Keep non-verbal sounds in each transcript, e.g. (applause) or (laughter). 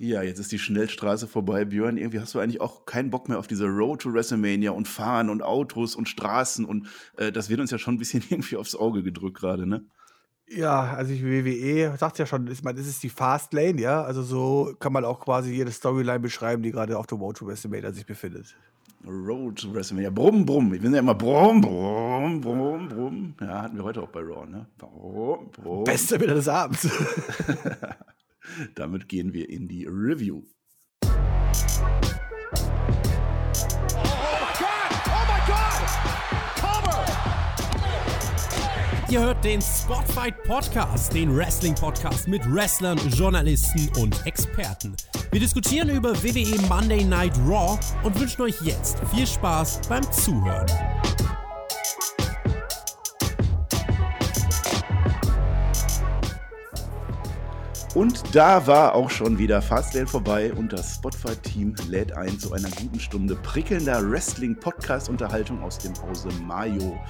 Ja, jetzt ist die Schnellstraße vorbei, Björn. Irgendwie hast du eigentlich auch keinen Bock mehr auf diese Road to WrestleMania und Fahren und Autos und Straßen und äh, das wird uns ja schon ein bisschen (laughs) irgendwie aufs Auge gedrückt gerade, ne? Ja, also ich WWE sagt ja schon, ist, man, das ist die Fast Lane, ja. Also so kann man auch quasi jede Storyline beschreiben, die gerade auf der Road to WrestleMania sich befindet. Road to WrestleMania. Brumm, brumm. Ich bin ja immer brumm, brumm, brumm, brumm. Ja, hatten wir heute auch bei Raw, ne? Brumm, brumm. Beste wieder des Abends. (laughs) Damit gehen wir in die Review. Ihr hört den Spotfight Podcast, den Wrestling Podcast mit Wrestlern, Journalisten und Experten. Wir diskutieren über WWE Monday Night Raw und wünschen euch jetzt viel Spaß beim Zuhören. Und da war auch schon wieder Fastlane vorbei und das Spotify-Team lädt ein zu einer guten Stunde prickelnder Wrestling-Podcast-Unterhaltung aus dem Hause Mayo.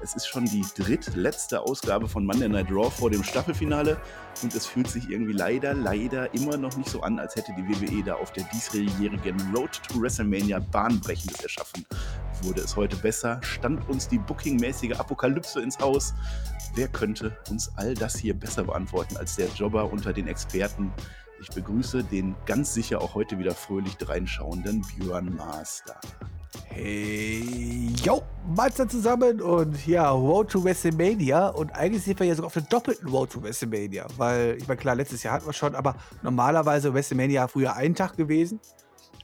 Es ist schon die drittletzte Ausgabe von Monday Night Raw vor dem Staffelfinale und es fühlt sich irgendwie leider, leider immer noch nicht so an, als hätte die WWE da auf der diesjährigen Road to WrestleMania Bahnbrechendes erschaffen. Wurde es heute besser? Stand uns die bookingmäßige Apokalypse ins Haus? Wer könnte uns all das hier besser beantworten als der Jobber unter den Experten? Ich begrüße den ganz sicher auch heute wieder fröhlich dreinschauenden Björn Master. Hey, yo, Master zusammen und ja, Road to WrestleMania und eigentlich sind wir ja sogar auf der doppelten Road to WrestleMania, weil ich meine, klar, letztes Jahr hatten wir schon, aber normalerweise WrestleMania früher ein Tag gewesen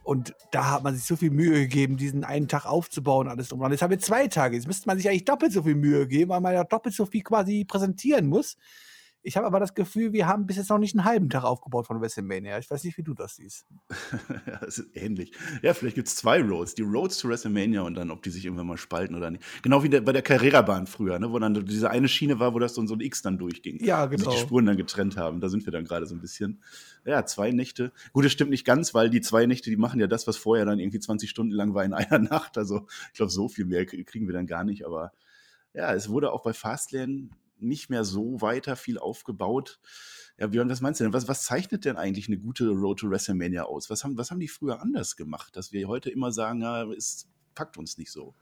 und da hat man sich so viel Mühe gegeben, diesen einen Tag aufzubauen, alles drum. Jetzt haben wir zwei Tage. Jetzt müsste man sich eigentlich doppelt so viel Mühe geben, weil man ja doppelt so viel quasi präsentieren muss. Ich habe aber das Gefühl, wir haben bis jetzt noch nicht einen halben Tag aufgebaut von WrestleMania. Ich weiß nicht, wie du das siehst. (laughs) ja, das ist ähnlich. Ja, vielleicht gibt es zwei Roads. Die Roads zu WrestleMania und dann, ob die sich irgendwann mal spalten oder nicht. Genau wie der, bei der Carrera-Bahn früher, ne, wo dann diese eine Schiene war, wo das so ein X dann durchging. Ja, genau. Und sich die Spuren dann getrennt haben. Da sind wir dann gerade so ein bisschen. Ja, zwei Nächte. Gut, das stimmt nicht ganz, weil die zwei Nächte, die machen ja das, was vorher dann irgendwie 20 Stunden lang war in (laughs) einer Nacht. Also ich glaube, so viel mehr kriegen wir dann gar nicht. Aber ja, es wurde auch bei Fastlane nicht mehr so weiter viel aufgebaut. Ja, Björn, was meinst du denn? Was, was zeichnet denn eigentlich eine gute Road to WrestleMania aus? Was haben, was haben die früher anders gemacht, dass wir heute immer sagen, ja, es packt uns nicht so?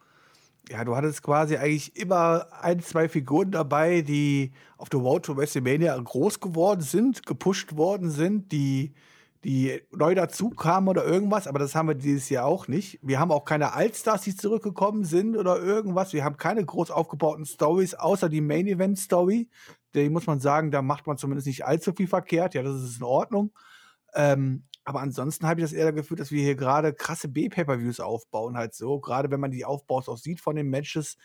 Ja, du hattest quasi eigentlich immer ein, zwei Figuren dabei, die auf der Road to WrestleMania groß geworden sind, gepusht worden sind, die die neu dazu kamen oder irgendwas, aber das haben wir dieses Jahr auch nicht. Wir haben auch keine Allstars, die zurückgekommen sind oder irgendwas. Wir haben keine groß aufgebauten Stories, außer die Main Event Story. Die muss man sagen, da macht man zumindest nicht allzu viel verkehrt. Ja, das ist in Ordnung. Ähm, aber ansonsten habe ich das eher Gefühl, dass wir hier gerade krasse B-Pay-Per-Views aufbauen, halt so. Gerade wenn man die Aufbaus auch sieht von den Matches,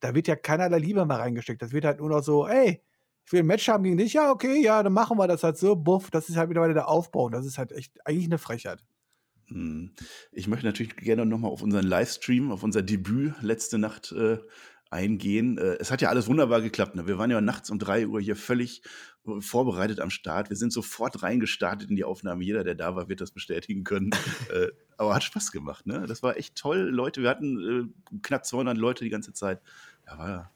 da wird ja keinerlei Liebe mehr reingesteckt. Das wird halt nur noch so, ey, ich will ein Match haben gegen dich, ja, okay, ja, dann machen wir das halt so, buff, das ist halt mittlerweile der Aufbau und das ist halt echt eigentlich eine Frechheit. Hm. Ich möchte natürlich gerne nochmal auf unseren Livestream, auf unser Debüt letzte Nacht äh, eingehen. Äh, es hat ja alles wunderbar geklappt. Ne? Wir waren ja nachts um drei Uhr hier völlig äh, vorbereitet am Start. Wir sind sofort reingestartet in die Aufnahme. Jeder, der da war, wird das bestätigen können. (laughs) äh, aber hat Spaß gemacht. Ne? Das war echt toll, Leute. Wir hatten äh, knapp 200 Leute die ganze Zeit. Ja, war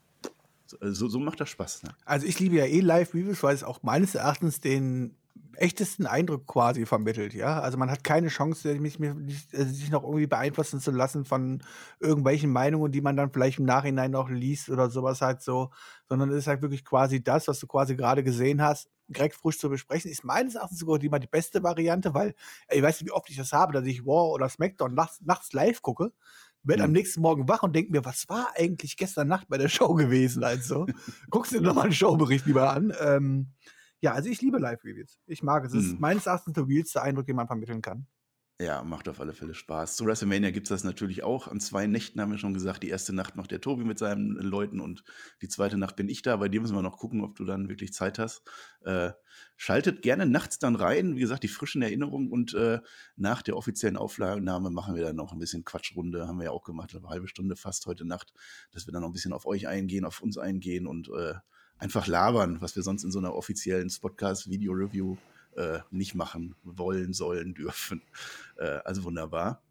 so, so macht das Spaß. Ne? Also ich liebe ja eh Live-Reviews, weil es auch meines Erachtens den echtesten Eindruck quasi vermittelt, ja. Also man hat keine Chance, mich, mich, sich noch irgendwie beeinflussen zu lassen von irgendwelchen Meinungen, die man dann vielleicht im Nachhinein noch liest oder sowas halt so, sondern es ist halt wirklich quasi das, was du quasi gerade gesehen hast, direkt frisch zu besprechen, ist meines Erachtens sogar immer die beste Variante, weil ich weiß nicht, wie oft ich das habe, dass ich War oder SmackDown nachts, nachts live gucke werde am nächsten Morgen wach und denke mir, was war eigentlich gestern Nacht bei der Show (laughs) gewesen? Also, guckst dir nochmal einen Showbericht lieber an. Ähm, ja, also ich liebe Live-Reviews. Ich mag es. Es ist mhm. meines Erachtens der realste Eindruck, den man vermitteln kann. Ja, macht auf alle Fälle Spaß. Zu WrestleMania gibt es das natürlich auch. An zwei Nächten haben wir schon gesagt. Die erste Nacht macht der Tobi mit seinen Leuten und die zweite Nacht bin ich da. Bei dir müssen wir noch gucken, ob du dann wirklich Zeit hast. Äh, schaltet gerne nachts dann rein. Wie gesagt, die frischen Erinnerungen und äh, nach der offiziellen Aufnahme machen wir dann noch ein bisschen Quatschrunde. Haben wir ja auch gemacht, eine halbe Stunde fast heute Nacht, dass wir dann noch ein bisschen auf euch eingehen, auf uns eingehen und äh, einfach labern, was wir sonst in so einer offiziellen Podcast-Video-Review äh, nicht machen wollen, sollen, (laughs) dürfen. Äh, also wunderbar.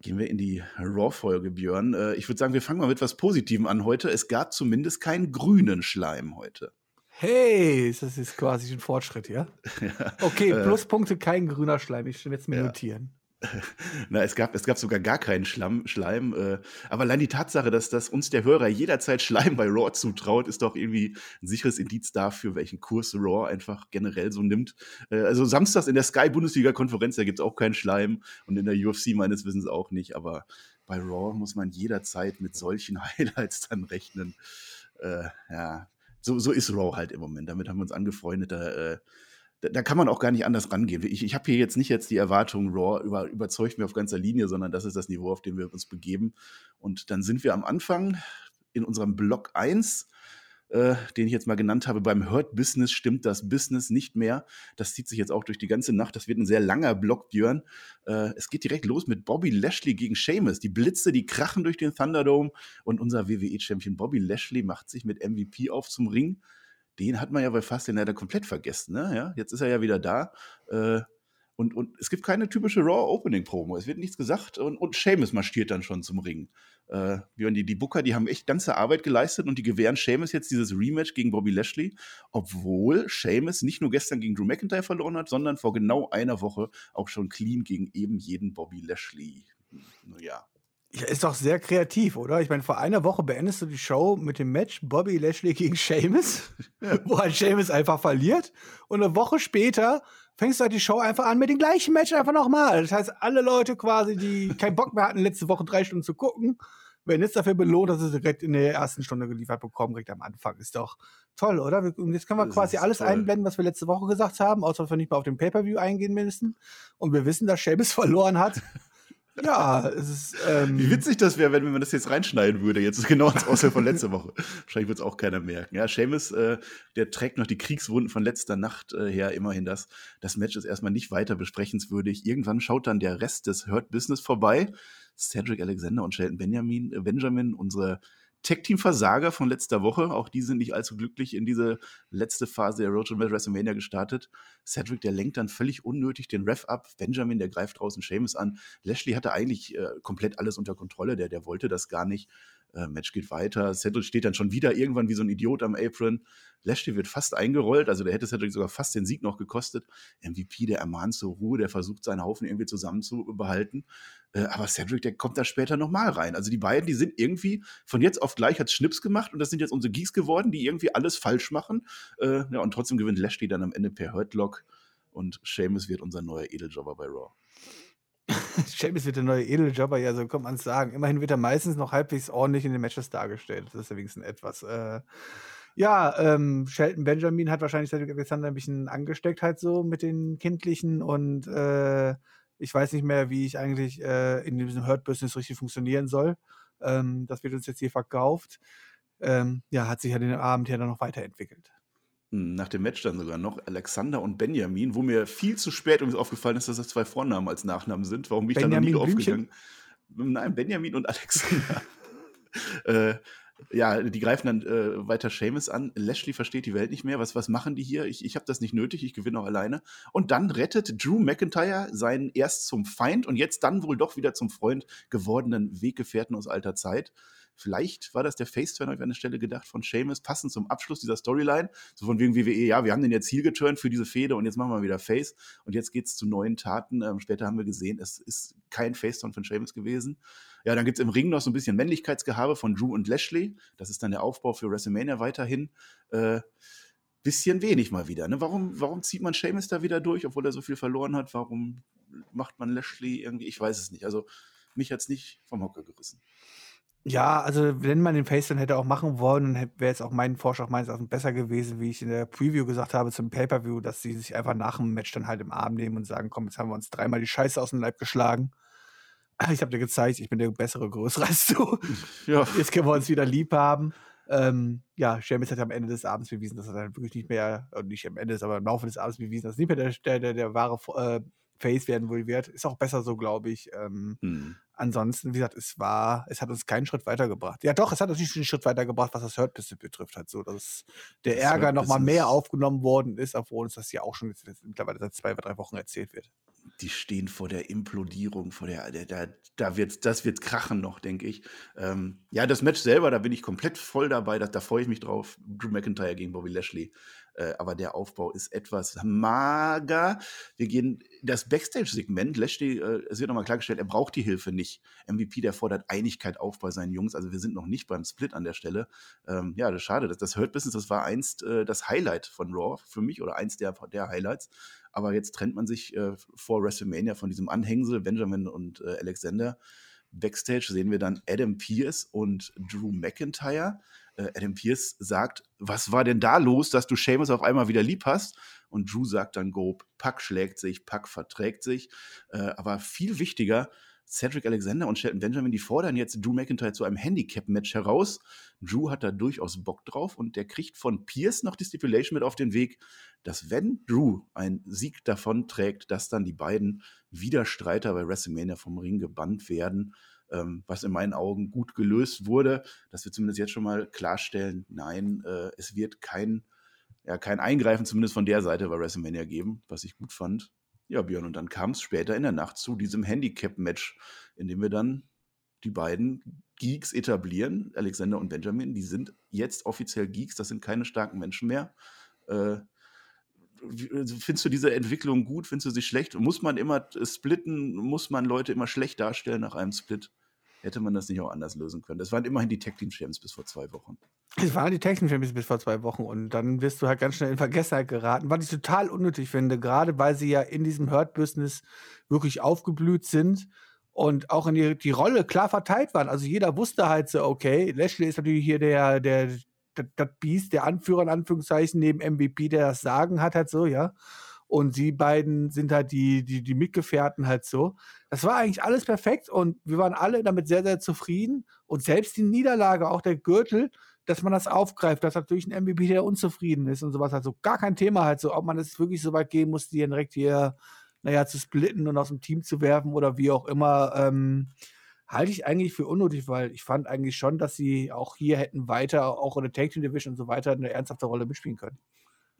Gehen wir in die Raw-Folge, Björn. Äh, ich würde sagen, wir fangen mal mit etwas Positivem an heute. Es gab zumindest keinen grünen Schleim heute. Hey, das ist quasi ein Fortschritt, ja? (laughs) ja okay, äh, Pluspunkte, kein grüner Schleim. Ich werde es mir ja. notieren. (laughs) Na, es gab, es gab sogar gar keinen Schlamm, Schleim. Äh, aber allein die Tatsache, dass, dass uns der Hörer jederzeit (laughs) Schleim bei Raw zutraut, ist doch irgendwie ein sicheres Indiz dafür, welchen Kurs Raw einfach generell so nimmt. Äh, also samstags in der Sky-Bundesliga-Konferenz, da gibt es auch keinen Schleim und in der UFC meines Wissens auch nicht. Aber bei Raw muss man jederzeit mit solchen (laughs) Highlights dann rechnen. Äh, ja, so, so ist Raw halt im Moment. Damit haben wir uns angefreundet. Da, äh, da, da, kann man auch gar nicht anders rangehen. Ich, ich habe hier jetzt nicht jetzt die Erwartung, Raw über, überzeugt mir auf ganzer Linie, sondern das ist das Niveau, auf dem wir uns begeben. Und dann sind wir am Anfang in unserem Block 1 äh, den ich jetzt mal genannt habe, beim Hurt Business stimmt das Business nicht mehr. Das zieht sich jetzt auch durch die ganze Nacht. Das wird ein sehr langer Block, Björn. Äh, es geht direkt los mit Bobby Lashley gegen Sheamus. Die Blitze, die krachen durch den Thunderdome und unser WWE-Champion Bobby Lashley macht sich mit MVP auf zum Ring. Den hat man ja bei Fastlane leider komplett vergessen. Ne? Ja, jetzt ist er ja wieder da. Äh, und, und es gibt keine typische Raw-Opening-Promo. Es wird nichts gesagt und, und Seamus marschiert dann schon zum Ring. Äh, die, die Booker, die haben echt ganze Arbeit geleistet und die gewähren Seamus jetzt dieses Rematch gegen Bobby Lashley, obwohl Seamus nicht nur gestern gegen Drew McIntyre verloren hat, sondern vor genau einer Woche auch schon clean gegen eben jeden Bobby Lashley. Naja. Ja, ist doch sehr kreativ, oder? Ich meine, vor einer Woche beendest du die Show mit dem Match Bobby Lashley gegen Seamus, (laughs) wo halt Seamus einfach verliert. Und eine Woche später fängst du halt die Show einfach an mit dem gleichen Match einfach nochmal. Das heißt, alle Leute quasi, die keinen Bock mehr hatten, letzte Woche drei Stunden zu gucken, werden jetzt dafür belohnt, dass sie direkt in der ersten Stunde geliefert bekommen, direkt am Anfang. Ist doch toll, oder? Und jetzt können wir das quasi alles toll. einblenden, was wir letzte Woche gesagt haben, außer dass wir nicht mal auf den Pay-Per-View eingehen müssen. Und wir wissen, dass Sheamus (laughs) verloren hat. Ja, es ist. Ähm Wie witzig das wäre, wenn man das jetzt reinschneiden würde, jetzt genau ins Auswahl von letzter Woche. Wahrscheinlich wird es auch keiner merken. Ja, Seamus, äh, der trägt noch die Kriegswunden von letzter Nacht äh, her, immerhin das. Das Match ist erstmal nicht weiter besprechenswürdig. Irgendwann schaut dann der Rest des Hurt Business vorbei. Cedric Alexander und Shelton Benjamin, äh, Benjamin, unsere Tech-Team-Versager von letzter Woche. Auch die sind nicht allzu glücklich in diese letzte Phase der Road to WrestleMania gestartet. Cedric, der lenkt dann völlig unnötig den Ref ab. Benjamin, der greift draußen Seamus an. Lashley hatte eigentlich äh, komplett alles unter Kontrolle. Der, der wollte das gar nicht. Äh, Match geht weiter. Cedric steht dann schon wieder irgendwann wie so ein Idiot am Apron. Lashley wird fast eingerollt, also der hätte Cedric sogar fast den Sieg noch gekostet. MVP, der ermahnt zur Ruhe, der versucht seinen Haufen irgendwie zusammenzubehalten. Äh, aber Cedric, der kommt da später nochmal rein. Also die beiden, die sind irgendwie von jetzt auf gleich hat Schnips gemacht und das sind jetzt unsere Geeks geworden, die irgendwie alles falsch machen. Äh, ja, und trotzdem gewinnt Lashley dann am Ende per Hurtlock und Seamus wird unser neuer Edeljobber bei Raw. (laughs) Seamus wird der neue Edeljobber, ja, so kann man es sagen. Immerhin wird er meistens noch halbwegs ordentlich in den Matches dargestellt. Das ist ja wenigstens etwas. Äh, ja, ähm, Shelton Benjamin hat wahrscheinlich Cedric Alexander ein bisschen angesteckt halt so mit den Kindlichen und äh, ich weiß nicht mehr, wie ich eigentlich äh, in diesem Hurt-Business richtig funktionieren soll. Ähm, das wird uns jetzt hier verkauft. Ähm, ja, hat sich ja den Abend ja dann noch weiterentwickelt. Nach dem Match dann sogar noch Alexander und Benjamin, wo mir viel zu spät übrigens aufgefallen ist, dass das zwei Vornamen als Nachnamen sind. Warum bin ich Benjamin da noch nie aufgegangen? Nein, Benjamin und Alexander. (laughs) äh, ja, die greifen dann äh, weiter Seamus an. Lashley versteht die Welt nicht mehr. Was, was machen die hier? Ich, ich habe das nicht nötig, ich gewinne auch alleine. Und dann rettet Drew McIntyre seinen erst zum Feind und jetzt dann wohl doch wieder zum Freund gewordenen Weggefährten aus alter Zeit. Vielleicht war das der Face-Turn, habe ich an der Stelle gedacht, von Seamus, passend zum Abschluss dieser Storyline. So von wegen WWE, ja, wir haben den jetzt Heel geturnt für diese Fehde und jetzt machen wir wieder Face. Und jetzt geht es zu neuen Taten. Ähm, später haben wir gesehen, es ist kein Face-Turn von Seamus gewesen. Ja, dann gibt es im Ring noch so ein bisschen Männlichkeitsgehabe von Drew und Lashley. Das ist dann der Aufbau für WrestleMania weiterhin. Äh, bisschen wenig mal wieder. Ne? Warum, warum zieht man Seamus da wieder durch, obwohl er so viel verloren hat? Warum macht man Lashley irgendwie? Ich weiß es nicht. Also mich hat es nicht vom Hocker gerissen. Ja, also wenn man den Face dann hätte auch machen wollen, dann wäre es auch mein Vorschlag meines Erachtens besser gewesen, wie ich in der Preview gesagt habe zum Pay-Per-View, dass sie sich einfach nach dem Match dann halt im Arm nehmen und sagen, komm, jetzt haben wir uns dreimal die Scheiße aus dem Leib geschlagen. Ich habe dir gezeigt, ich bin der bessere, größere (laughs) als du. Ja. Jetzt können wir uns wieder lieb haben. Ähm, ja, Sheamus hat am Ende des Abends bewiesen, dass er dann wirklich nicht mehr, nicht am Ende, aber im Laufe des Abends bewiesen, dass er nicht mehr der, der, der, der wahre äh, Face werden wohl wird. Ist auch besser so, glaube ich. Ähm, hm. Ansonsten, wie gesagt, es war, es hat uns keinen Schritt weitergebracht. Ja, doch, es hat uns nicht einen Schritt weitergebracht, was das Hurt Business betrifft, halt so, dass der das Ärger nochmal mehr aufgenommen worden ist, obwohl uns das ja auch schon jetzt, jetzt mittlerweile seit zwei oder drei Wochen erzählt wird. die stehen vor der Implodierung, vor der, der, der da wird, das wird krachen noch, denke ich. Ähm, ja, das Match selber, da bin ich komplett voll dabei, da, da freue ich mich drauf. Drew McIntyre gegen Bobby Lashley. Äh, aber der Aufbau ist etwas mager. Wir gehen das Backstage-Segment. Lashley, äh, es wird nochmal klargestellt, er braucht die Hilfe nicht. MVP, der fordert Einigkeit auf bei seinen Jungs. Also wir sind noch nicht beim Split an der Stelle. Ähm, ja, das ist schade. Das, das Hurt Business, das war einst äh, das Highlight von Raw für mich oder eins der, der Highlights. Aber jetzt trennt man sich äh, vor WrestleMania von diesem Anhängsel, Benjamin und äh, Alexander. Backstage sehen wir dann Adam Pierce und Drew McIntyre äh, Adam Pierce sagt, was war denn da los, dass du Seamus auf einmal wieder lieb hast? Und Drew sagt dann grob, Pack schlägt sich, Pack verträgt sich. Äh, aber viel wichtiger, Cedric Alexander und Shelton Benjamin, die fordern jetzt Drew McIntyre zu einem Handicap-Match heraus. Drew hat da durchaus Bock drauf und der kriegt von Pierce noch die Stipulation mit auf den Weg, dass wenn Drew einen Sieg davon trägt, dass dann die beiden Widerstreiter bei WrestleMania vom Ring gebannt werden ähm, was in meinen Augen gut gelöst wurde, dass wir zumindest jetzt schon mal klarstellen, nein, äh, es wird kein, ja, kein Eingreifen zumindest von der Seite bei WrestleMania geben, was ich gut fand. Ja, Björn, und dann kam es später in der Nacht zu diesem Handicap-Match, in dem wir dann die beiden Geeks etablieren, Alexander und Benjamin, die sind jetzt offiziell Geeks, das sind keine starken Menschen mehr. Äh, findest du diese Entwicklung gut? Findest du sie schlecht? Muss man immer splitten? Muss man Leute immer schlecht darstellen nach einem Split? Hätte man das nicht auch anders lösen können? Das waren immerhin die Tech Team Champions bis vor zwei Wochen. Es waren die Tech Team Champions bis vor zwei Wochen und dann wirst du halt ganz schnell in Vergessenheit geraten, was ich total unnötig finde, gerade weil sie ja in diesem Hurt-Business wirklich aufgeblüht sind und auch in die, die Rolle klar verteilt waren. Also jeder wusste halt so, okay, Lashley ist natürlich hier der, der, das Biest, der Anführer in Anführungszeichen, neben MVP, der das Sagen hat, halt so, ja. Und sie beiden sind halt die, die, die Mitgefährten halt so. Das war eigentlich alles perfekt und wir waren alle damit sehr, sehr zufrieden. Und selbst die Niederlage, auch der Gürtel, dass man das aufgreift, dass natürlich ein MVP, der unzufrieden ist und sowas halt so. Gar kein Thema halt so, ob man es wirklich so weit gehen muss, die direkt hier, naja, zu splitten und aus dem Team zu werfen oder wie auch immer. Ähm, halte ich eigentlich für unnötig, weil ich fand eigentlich schon, dass sie auch hier hätten weiter, auch in der Tag Team Division und so weiter, eine ernsthafte Rolle mitspielen können.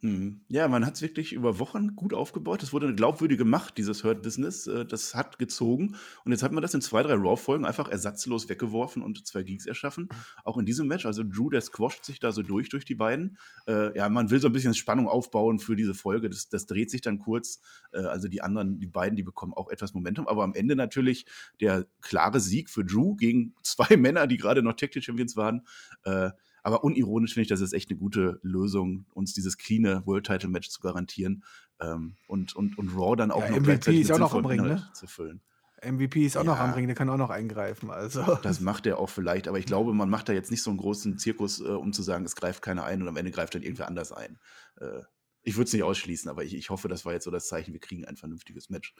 Mhm. Ja, man hat es wirklich über Wochen gut aufgebaut. Es wurde eine glaubwürdige Macht, dieses Hurt-Business. Äh, das hat gezogen. Und jetzt hat man das in zwei, drei Raw-Folgen einfach ersatzlos weggeworfen und zwei Geeks erschaffen. Auch in diesem Match. Also Drew, der squasht sich da so durch, durch die beiden. Äh, ja, man will so ein bisschen Spannung aufbauen für diese Folge. Das, das dreht sich dann kurz. Äh, also die anderen, die beiden, die bekommen auch etwas Momentum. Aber am Ende natürlich der klare Sieg für Drew gegen (laughs) zwei Männer, die gerade noch Team Champions waren. Äh, aber unironisch finde ich, das ist echt eine gute Lösung, uns dieses cleane World Title Match zu garantieren ähm, und, und, und Raw dann auch ja, noch MVP ist auch noch am Ring, ne? zu füllen. MVP ist auch ja, noch am Ring, der kann auch noch eingreifen. Also. Das macht er auch vielleicht, aber ich glaube, man macht da jetzt nicht so einen großen Zirkus, äh, um zu sagen, es greift keiner ein und am Ende greift dann irgendwer anders ein. Äh, ich würde es nicht ausschließen, aber ich, ich hoffe, das war jetzt so das Zeichen, wir kriegen ein vernünftiges Match.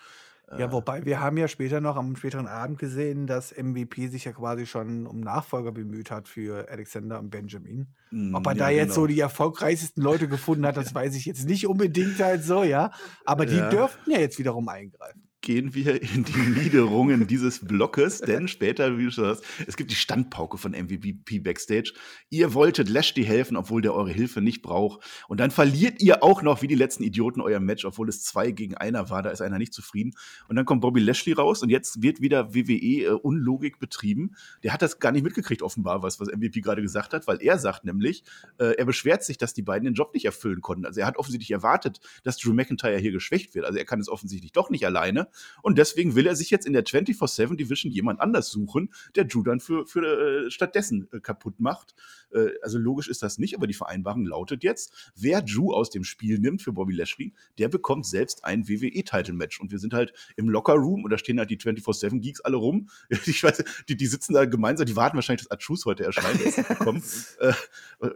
Ja, äh, wobei wir haben ja später noch am späteren Abend gesehen, dass MVP sich ja quasi schon um Nachfolger bemüht hat für Alexander und Benjamin. Mm, Ob er ja, da jetzt genau. so die erfolgreichsten Leute gefunden hat, (laughs) das weiß ich jetzt nicht unbedingt halt so, ja. Aber die ja. dürften ja jetzt wiederum eingreifen gehen wir in die Niederungen dieses Blockes, denn später, wie du schon sagst, es gibt die Standpauke von MVP Backstage. Ihr wolltet Lashley helfen, obwohl der eure Hilfe nicht braucht. Und dann verliert ihr auch noch wie die letzten Idioten euer Match, obwohl es zwei gegen einer war. Da ist einer nicht zufrieden. Und dann kommt Bobby Lashley raus und jetzt wird wieder WWE äh, Unlogik betrieben. Der hat das gar nicht mitgekriegt, offenbar, was, was MVP gerade gesagt hat, weil er sagt nämlich, äh, er beschwert sich, dass die beiden den Job nicht erfüllen konnten. Also er hat offensichtlich erwartet, dass Drew McIntyre hier geschwächt wird. Also er kann es offensichtlich doch nicht alleine. Und deswegen will er sich jetzt in der 24-7 Division jemand anders suchen, der Drew dann für, für äh, stattdessen äh, kaputt macht. Äh, also logisch ist das nicht, aber die Vereinbarung lautet jetzt, wer Drew aus dem Spiel nimmt für Bobby Lashley, der bekommt selbst ein WWE-Title-Match. Und wir sind halt im Locker-Room und da stehen halt die 24-7-Geeks alle rum. (laughs) Ich weiß, die, die sitzen da gemeinsam, die warten wahrscheinlich, dass Achus heute erscheint. (laughs) äh,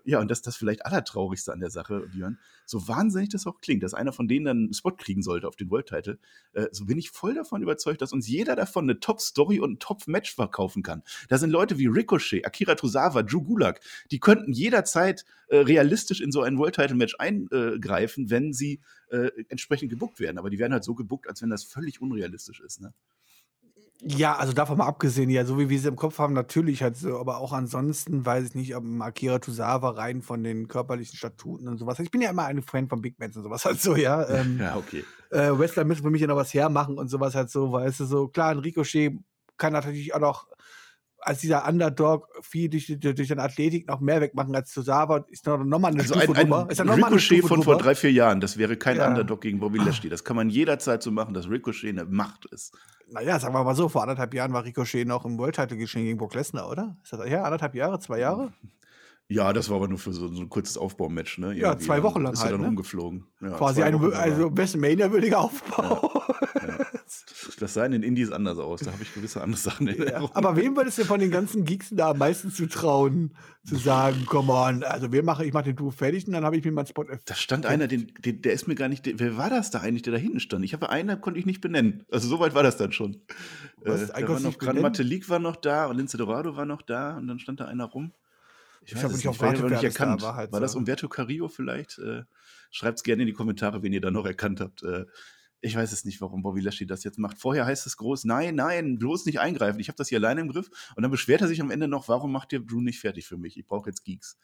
ja, und das ist das vielleicht Allertraurigste an der Sache, Björn. So wahnsinnig das auch klingt, dass einer von denen dann einen Spot kriegen sollte auf den World-Title, äh, so bin ich voll davon davon überzeugt, dass uns jeder davon eine Top-Story und ein Top-Match verkaufen kann. Da sind Leute wie Ricochet, Akira Tozawa, Drew Gulak, die könnten jederzeit äh, realistisch in so ein World-Title-Match eingreifen, wenn sie äh, entsprechend gebuckt werden. Aber die werden halt so gebuckt, als wenn das völlig unrealistisch ist. Ne? Ja, also davon mal abgesehen, ja, so wie wir sie im Kopf haben, natürlich halt so, aber auch ansonsten weiß ich nicht, ob Akira Tozawa rein von den körperlichen Statuten und sowas. Ich bin ja immer ein Fan von Big Mans und sowas (laughs) halt so, ja. Ähm, Ja, okay. äh, Wrestler müssen für mich ja noch was hermachen und sowas halt so, weißt du, so klar, ein Ricochet kann natürlich auch noch als dieser Underdog viel durch, durch, durch seine Athletik noch mehr wegmachen als Tozawa ist noch, noch mal eine Also Stufe ein, ein. Ist noch Ricochet Stufe von vor drei, vier Jahren, das wäre kein Ja. Underdog gegen Bobby Lashley. Das kann man jederzeit so machen, dass Ricochet eine Macht ist. Naja, sagen wir mal so, vor anderthalb Jahren war Ricochet noch im World Title geschehen gegen Brock Lesnar, oder? Ist das ja anderthalb Jahre, zwei Jahre? (laughs) Ja, das war aber nur für so, so ein kurzes Aufbaumatch, ne? Ja, Irgendwie. zwei Dann Wochen lang Ist er halt, dann ne? rumgeflogen. Ja, Quasi zwei ein also WrestleMania-würdiger Aufbau. Das sah in den Indies anders aus. Da habe ich gewisse andere Sachen in Ja. Aber wem würdest du von den ganzen Geeks da am meisten zutrauen, zu sagen, come on, also wir machen, ich mache den Duo fertig und dann habe ich mir meinen Spot Da stand einer, den, den, der ist mir gar nicht. Wer war das da eigentlich, der da hinten stand? Ich habe einen, konnte ich nicht benennen. Also so weit war das dann schon. Was? Äh, Einen da war noch benennen? Matelik war noch da und Lince Dorado war noch da und dann stand da einer rum. Ich, Ich hab nicht auf aber nicht das da erkannt. war halt war das. Umberto Carrillo vielleicht? Äh, Schreibt es gerne in die Kommentare, wen ihr da noch erkannt habt. Äh, ich weiß es nicht, warum Bobby Lashley das jetzt macht. Vorher heißt es groß, nein, nein, bloß nicht eingreifen. Ich habe das hier alleine im Griff. Und dann beschwert er sich am Ende noch, warum macht ihr Drew nicht fertig für mich? Ich brauche jetzt Geeks.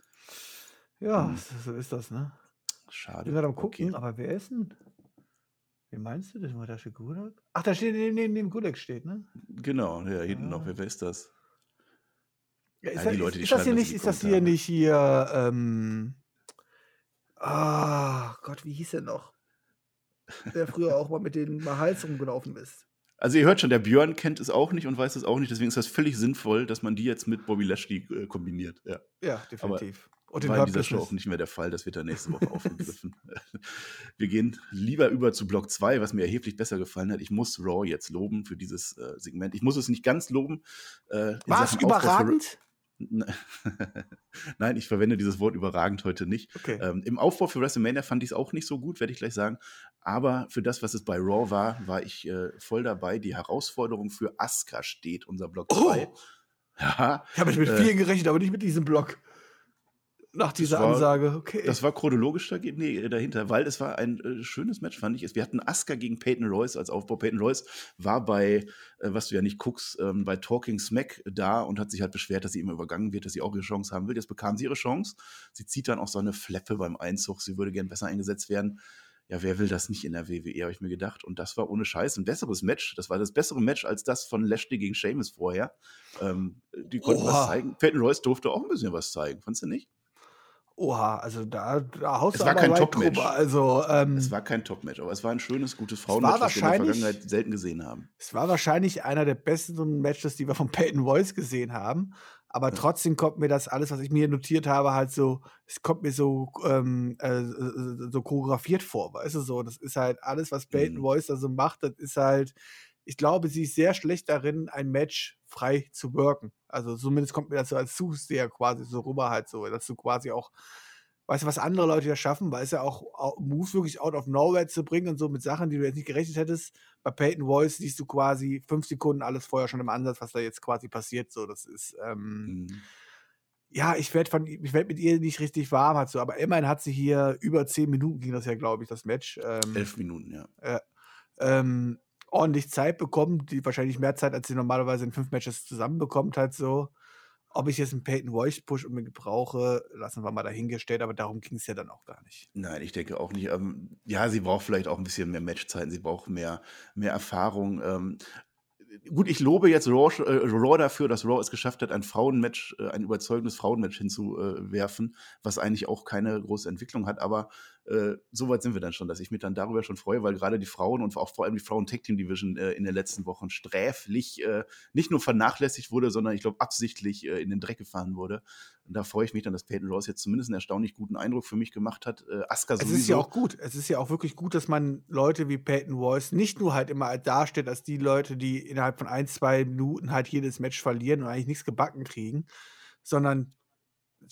Ja, Hm. so ist das, ne? Ich Schade. bin gerade am gucken, Okay. aber wer ist denn? Wen meinst du? Das war? Ach, da steht neben, neben dem Gudak steht, ne? Genau, ja, hinten Ah. noch. Wer, wer ist das? Ja, ist, Ja, das, die Leute, die ist das hier nicht, ist das hier nicht hier, ähm, ah, Gott, wie hieß er noch? Der früher auch mal mit den Mahals rumgelaufen ist. Also ihr hört schon, der Björn kennt es auch nicht und weiß es auch nicht. Deswegen ist das völlig sinnvoll, dass man die jetzt mit Bobby Lashley äh, kombiniert. Ja. Ja, definitiv. Und war in dieser Show auch nicht mehr der Fall. Das wird dann nächste Woche aufgegriffen. (laughs) Wir gehen lieber über zu Block 2, was mir erheblich besser gefallen hat. Ich muss Raw jetzt loben für dieses äh, Segment. Ich muss es nicht ganz loben. Äh, War es überragend? (laughs) Nein, ich verwende dieses Wort überragend heute nicht. Okay. Ähm, Im Aufbau für WrestleMania fand ich es auch nicht so gut, werde ich gleich sagen. Aber für das, was es bei Raw war, war ich äh, voll dabei. Die Herausforderung für Asuka steht, unser Block Oh! 2. Ja, Ich habe mit äh, vielen gerechnet, aber nicht mit diesem Block. Nach dieser war- Ansage, okay. das war chronologisch da, nee, dahinter, weil es war ein äh, schönes Match, fand ich. Wir hatten Asuka gegen Peyton Royce als Aufbau. Peyton Royce war bei, äh, was du ja nicht guckst, ähm, bei Talking Smack da und hat sich halt beschwert, dass sie immer übergangen wird, dass sie auch ihre Chance haben will. Jetzt bekam sie ihre Chance. Sie zieht dann auch so eine Fleppe beim Einzug. Sie würde gern besser eingesetzt werden. Ja, wer will das nicht in der WWE, habe ich mir gedacht. Und das war ohne Scheiß ein besseres Match. Das war das bessere Match als das von Lashley gegen Sheamus vorher. Ähm, die konnten Oha. was zeigen. Peyton Royce durfte auch ein bisschen was zeigen. Fandst du nicht? Oha, also da, da haust Es du war kein Top-Match. Also, ähm, Es war kein Top-Match, aber es war ein schönes, gutes Frauenmatch, was wir in der Vergangenheit selten gesehen haben. Es war wahrscheinlich einer der besten Matches, die wir von Peyton Royce gesehen haben. Aber Ja. trotzdem kommt mir das alles, was ich mir notiert habe, halt so, es kommt mir so, ähm, äh, so choreografiert vor, weißt du so. Das ist halt alles, was Peyton Mhm. Royce da so macht, das ist halt, ich glaube, sie ist sehr schlecht darin, ein Match frei zu worken. Also zumindest kommt mir das so als Zuseher quasi so rüber halt so, dass du quasi auch, weißt du, was andere Leute ja schaffen, weil es ja auch au- Moves wirklich out of nowhere zu bringen und so mit Sachen, die du jetzt nicht gerechnet hättest. Bei Peyton Royce siehst du quasi fünf Sekunden alles vorher schon im Ansatz, was da jetzt quasi passiert. So, das ist, ähm, Mhm. ja, ich werde von, ich werde mit ihr nicht richtig warm, hat so, aber immerhin hat sie hier über zehn Minuten ging das ja, glaube ich, das Match. Ähm, Elf Minuten, ja. ähm, ordentlich Zeit bekommen, die wahrscheinlich mehr Zeit, als sie normalerweise in fünf Matches zusammenbekommt, halt so. Ob ich jetzt einen Peyton Royce Push unbedingt brauche, lassen wir mal dahingestellt, aber darum ging es ja dann auch gar nicht. Nein, ich denke auch nicht. Ähm, ja, sie braucht vielleicht auch ein bisschen mehr Matchzeiten, sie braucht mehr, mehr Erfahrung. Ähm, gut, ich lobe jetzt Raw, äh, Raw dafür, dass Raw es geschafft hat, ein Frauenmatch, äh, ein überzeugendes Frauenmatch hinzuwerfen, was eigentlich auch keine große Entwicklung hat, aber äh, so weit sind wir dann schon, dass ich mich dann darüber schon freue, weil gerade die Frauen und auch vor allem die Frauen Tag Team Division äh, in den letzten Wochen sträflich äh, nicht nur vernachlässigt wurde, sondern ich glaube absichtlich äh, in den Dreck gefahren wurde. Und da freue ich mich dann, dass Peyton Royce jetzt zumindest einen erstaunlich guten Eindruck für mich gemacht hat. Äh, Asuka Es sowieso. ist ja auch gut. Es ist ja auch wirklich gut, dass man Leute wie Peyton Royce nicht nur halt immer dasteht, als die Leute, die innerhalb von ein, zwei Minuten halt jedes Match verlieren und eigentlich nichts gebacken kriegen, sondern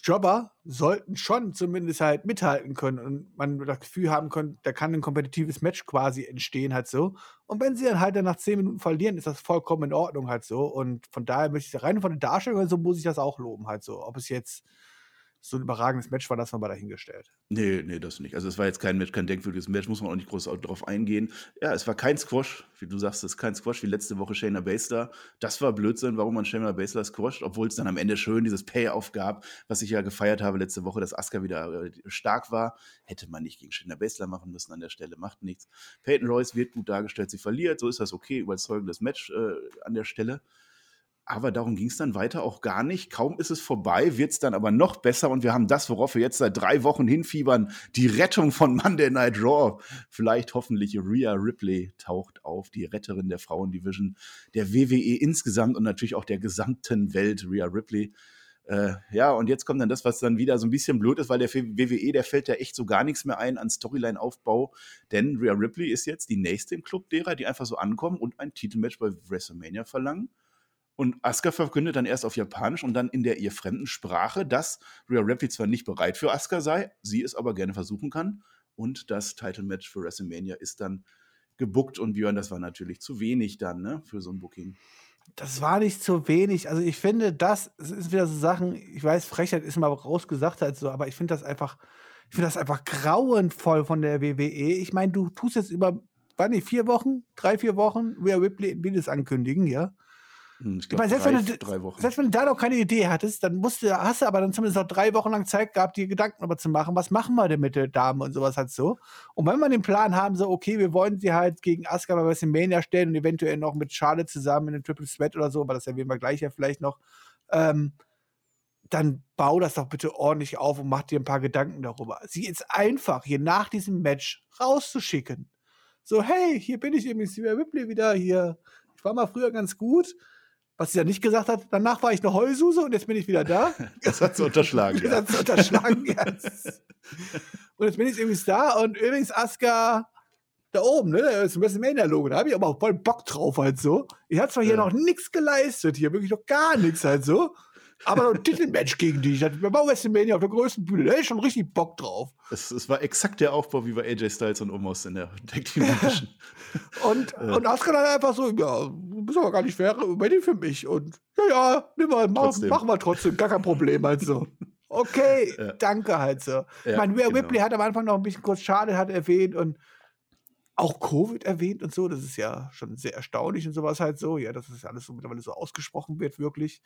Jobber sollten schon zumindest halt mithalten können und man das Gefühl haben können, da kann ein kompetitives Match quasi entstehen halt so. Und wenn sie dann halt dann nach zehn Minuten verlieren, ist das vollkommen in Ordnung halt so. Und von daher möchte ich rein von der Darstellung so muss ich das auch loben halt so. Ob es jetzt so ein überragendes Match war, das mal dahingestellt. Nee, nee, das nicht. Also es war jetzt kein Match, kein denkwürdiges Match, muss man auch nicht groß drauf eingehen. Ja, es war kein Squash, wie du sagst, es ist kein Squash wie letzte Woche Shayna Baszler. Das war Blödsinn, warum man Shayna Baszler squasht, obwohl es dann am Ende schön dieses Payoff gab, was ich ja gefeiert habe letzte Woche, dass Asuka wieder äh, stark war. Hätte man nicht gegen Shayna Baszler machen müssen an der Stelle, macht nichts. Peyton Royce wird gut dargestellt, sie verliert, so ist das okay, überzeugendes Match äh, an der Stelle. Aber darum ging es dann weiter auch gar nicht. Kaum ist es vorbei, wird es dann aber noch besser und wir haben das, worauf wir jetzt seit drei Wochen hinfiebern, die Rettung von Monday Night Raw. Vielleicht hoffentlich Rhea Ripley taucht auf, die Retterin der Frauendivision, der WWE insgesamt und natürlich auch der gesamten Welt, Rhea Ripley. Äh, ja, und jetzt kommt dann das, was dann wieder so ein bisschen blöd ist, weil der WWE, der fällt ja echt so gar nichts mehr ein an Storyline-Aufbau, denn Rhea Ripley ist jetzt die nächste im Club derer, die einfach so ankommen und ein Titelmatch bei WrestleMania verlangen. Und Asuka verkündet dann erst auf Japanisch und dann in der ihr fremden Sprache, dass Rhea Ripley zwar nicht bereit für Asuka sei, sie es aber gerne versuchen kann. Und das Title-Match für WrestleMania ist dann gebuckt und Björn, das war natürlich zu wenig dann, ne, für so ein Booking. Das war nicht zu wenig. Also ich finde, das, das ist wieder so Sachen, ich weiß, Frechheit ist mal rausgesagt halt so, aber ich finde das einfach, ich finde das einfach grauenvoll von der WWE. Ich meine, du tust jetzt über, wann nicht, vier Wochen, drei, vier Wochen Rhea Ripley Videos ankündigen, ja. Ich glaube, selbst, drei, wenn du, selbst wenn du da noch keine Idee hattest, dann musst du, hast du aber dann zumindest noch drei Wochen lang Zeit gehabt, dir Gedanken darüber zu machen, was machen wir denn mit der Dame und sowas halt so. Und wenn wir den Plan haben, so, okay, wir wollen sie halt gegen Asuka bei WrestleMania stellen und eventuell noch mit Charlotte zusammen in den Triple Sweat oder so, aber das erwähnen wir gleich ja vielleicht noch, ähm, dann bau das doch bitte ordentlich auf und mach dir ein paar Gedanken darüber. Sie ist einfach hier nach diesem Match rauszuschicken. So, hey, hier bin ich übrigens, Sylvia Ripley wieder hier. Ich war mal früher ganz gut was sie ja nicht gesagt hat, danach war ich eine Heulsuse und jetzt bin ich wieder da. (laughs) Das hat sie unterschlagen. das hat sie unterschlagen, ja. Und jetzt bin ich irgendwie da und übrigens Aska da oben, ne, das ist ein WrestleMania-Logo, da habe ich aber auch voll Bock drauf halt so. Ich habe zwar hier ja. noch nichts geleistet, hier wirklich noch gar nichts halt so. Aber ein Titelmatch gegen dich, wir bauen WrestleMania auf der größten Bühne, da hätte ich schon richtig Bock drauf. Es, es, war exakt der Aufbau wie bei AJ Styles und Omos in der Tag Team (laughs) Edition. und, ja. und Asuka dann einfach so, ja, du bist aber gar nicht fair, übernimm für mich. Und ja, ja, nimm mal, mach, mach mal trotzdem, gar kein Problem halt so. Okay, (laughs) ja. danke halt so. Ja, ich meine, Rhea genau. Ripley hat am Anfang noch ein bisschen kurz Schade hat erwähnt und auch Covid erwähnt und so. Das ist ja schon sehr erstaunlich und sowas halt so. Ja, dass das alles so mittlerweile so ausgesprochen wird, wirklich.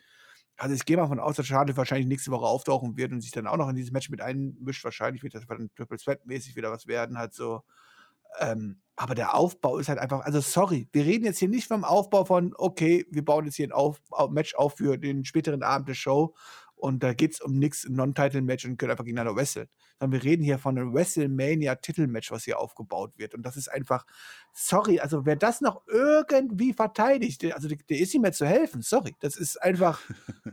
Also ich gehe mal von aus, dass Charlotte wahrscheinlich nächste Woche auftauchen wird und sich dann auch noch in dieses Match mit einmischt. Wahrscheinlich wird das dann Triple Threat mäßig wieder was werden, halt so. Ähm, aber der Aufbau ist halt einfach, also sorry, wir reden jetzt hier nicht vom Aufbau von, okay, wir bauen jetzt hier ein auf, Match auf für den späteren Abend der Show und da geht es um nichts im Non-Title-Match und können einfach gegeneinander wresteln. Sondern wir reden hier von einem WrestleMania-Titelmatch, was hier aufgebaut wird. Und das ist einfach, sorry, also wer das noch irgendwie verteidigt, also der, der ist nicht mehr zu helfen, sorry. Das ist einfach. (laughs)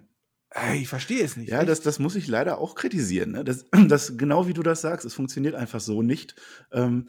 Ich verstehe es nicht. Ja, das, das muss ich leider auch kritisieren. Ne? Das, (clears throat) das, genau wie du das sagst, es funktioniert einfach so nicht. Ähm,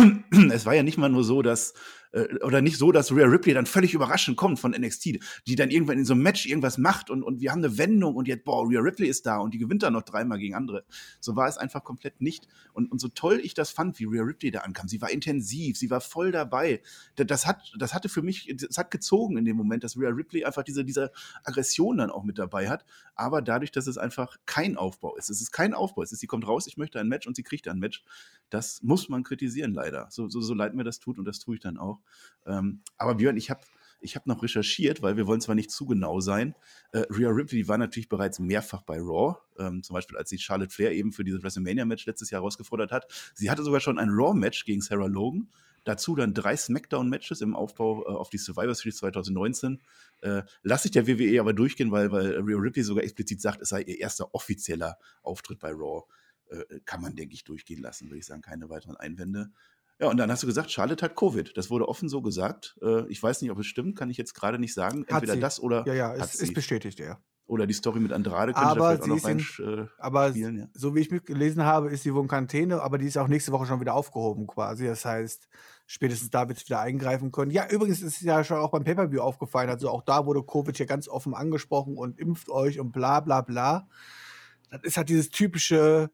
(clears throat) es war ja nicht mal nur so, dass äh, oder nicht so, dass Rhea Ripley dann völlig überraschend kommt von NXT, die dann irgendwann in so einem Match irgendwas macht und, und wir haben eine Wendung und jetzt, boah, Rhea Ripley ist da und die gewinnt dann noch dreimal gegen andere. So war es einfach komplett nicht. Und, und so toll ich das fand, wie Rhea Ripley da ankam, sie war intensiv, sie war voll dabei. Das, hat, das hatte für mich, das hat gezogen in dem Moment, dass Rhea Ripley einfach diese, diese Aggression dann auch mit dabei hat. Aber dadurch, dass es einfach kein Aufbau ist. Es ist kein Aufbau. Es ist, sie kommt raus, ich möchte ein Match und sie kriegt ein Match. Das muss man kritisieren, leider. So, so, so leid mir das tut und das tue ich dann auch. Ähm, aber Björn, ich habe ich hab noch recherchiert, weil wir wollen zwar nicht zu genau sein. Äh, Rhea Ripley war natürlich bereits mehrfach bei Raw, ähm, zum Beispiel als sie Charlotte Flair eben für dieses WrestleMania-Match letztes Jahr herausgefordert hat. Sie hatte sogar schon ein Raw-Match gegen Sarah Logan. Dazu dann drei Smackdown-Matches im Aufbau äh, auf die Survivor Series 2019. Äh, lasse ich der WWE aber durchgehen, weil, weil Rhea Ripley sogar explizit sagt, es sei ihr erster offizieller Auftritt bei Raw. Äh, kann man, denke ich, durchgehen lassen, würde ich sagen. Keine weiteren Einwände. Ja, und dann hast du gesagt, Charlotte hat Covid. Das wurde offen so gesagt. Äh, ich weiß nicht, ob es stimmt, kann ich jetzt gerade nicht sagen. Entweder das oder. Ja, ja, es ist bestätigt, ja. Oder die Story mit Andrade könnte aber da vielleicht auch noch rein, äh, Aber spielen, ja. so wie ich gelesen habe, ist sie wohl in Quarantäne, aber die ist auch nächste Woche schon wieder aufgehoben quasi. Das heißt, spätestens da wird es wieder eingreifen können. Ja, übrigens ist es ja schon auch beim Pay-Per-View aufgefallen. Also auch da wurde Covid ja ganz offen angesprochen und impft euch und bla bla bla. Das ist halt dieses typische,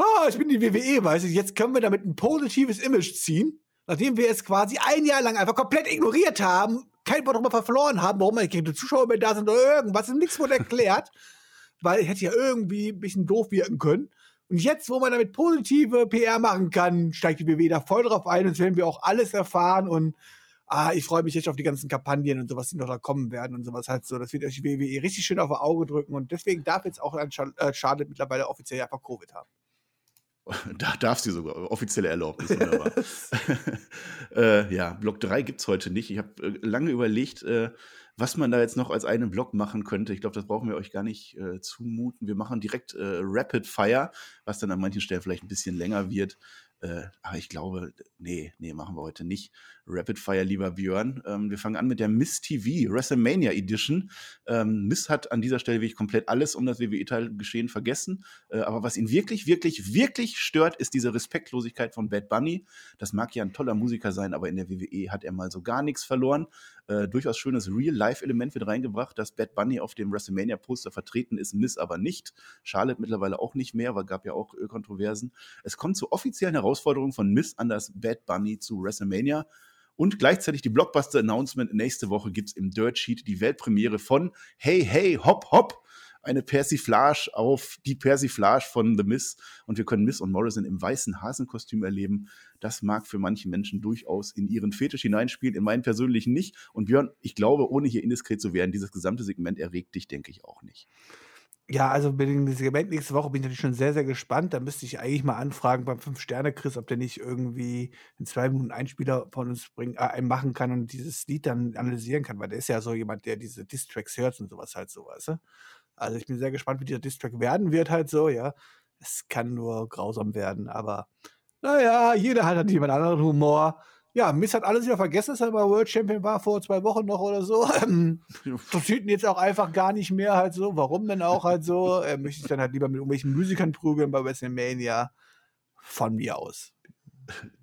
ah, ich bin die WWE, weißt du, jetzt können wir damit ein positives Image ziehen nachdem wir es quasi ein Jahr lang einfach komplett ignoriert haben, kein Wort darüber verloren haben, warum keine Zuschauer mehr da sind oder irgendwas, nichts wurde erklärt. (laughs) weil hätte ja irgendwie ein bisschen doof wirken können. Und jetzt, wo man damit positive PR machen kann, steigt die WWE da voll drauf ein und werden wir auch alles erfahren und ah, ich freue mich jetzt auf die ganzen Kampagnen und sowas, die noch da kommen werden und sowas halt so. Das wird euch die WWE richtig schön auf Auge drücken und deswegen darf jetzt auch ein äh, Charlotte mittlerweile offiziell einfach Covid haben. (laughs) Da darf sie sogar, offizielle Erlaubnis, wunderbar. (laughs) äh, ja, Block 3 gibt es heute nicht. Ich habe äh, lange überlegt, äh, was man da jetzt noch als einen Block machen könnte. Ich glaube, das brauchen wir euch gar nicht äh, zumuten. Wir machen direkt äh, Rapid Fire, was dann an manchen Stellen vielleicht ein bisschen länger wird. Äh, aber ich glaube, nee, nee, machen wir heute nicht. Rapid Fire, lieber Björn. Ähm, wir fangen an mit der Miss TV WrestleMania Edition. Ähm, Miss hat an dieser Stelle wirklich komplett alles um das WWE-Teilgeschehen vergessen. Äh, aber was ihn wirklich, wirklich, wirklich stört, ist diese Respektlosigkeit von Bad Bunny. Das mag ja ein toller Musiker sein, aber in der WWE hat er mal so gar nichts verloren. Äh, durchaus schönes Real-Life-Element wird reingebracht, dass Bad Bunny auf dem WrestleMania-Poster vertreten ist, Miss aber nicht. Charlotte mittlerweile auch nicht mehr, weil gab ja auch äh, Kontroversen. Es kommt zur offiziellen Herausforderung von Miss an das Bad Bunny zu WrestleMania. Und gleichzeitig die Blockbuster-Announcement. Nächste Woche gibt es im Dirt Sheet die Weltpremiere von Hey, Hey, Hop, Hop. Eine Persiflage auf die Persiflage von The Miss. Und wir können Miss und Morrison im weißen Hasenkostüm erleben. Das mag für manche Menschen durchaus in ihren Fetisch hineinspielen, in meinen persönlichen nicht. Und Björn, ich glaube, ohne hier indiskret zu werden, dieses gesamte Segment erregt dich, denke ich, auch nicht. Ja, also mit dem Segment nächste Woche bin ich natürlich schon sehr, sehr gespannt. Da müsste ich eigentlich mal anfragen beim Fünf-Sterne-Chris, ob der nicht irgendwie in zwei Minuten einen Spieler von uns bringen, äh, machen kann und dieses Lied dann analysieren kann, weil der ist ja so jemand, der diese Distracks hört und sowas halt so, weißt? Also ich bin sehr gespannt, wie dieser Distrack werden wird halt so, ja. Es kann nur grausam werden, aber naja, jeder hat halt jemand anderen Humor ja, Miss hat alles wieder vergessen, dass er mal World Champion war vor zwei Wochen noch oder so. Ähm, (laughs) interessiert ihn jetzt auch einfach gar nicht mehr halt so. Warum denn auch halt so? Er möchte sich dann halt lieber mit irgendwelchen Musikern prügeln bei WrestleMania. Von mir aus.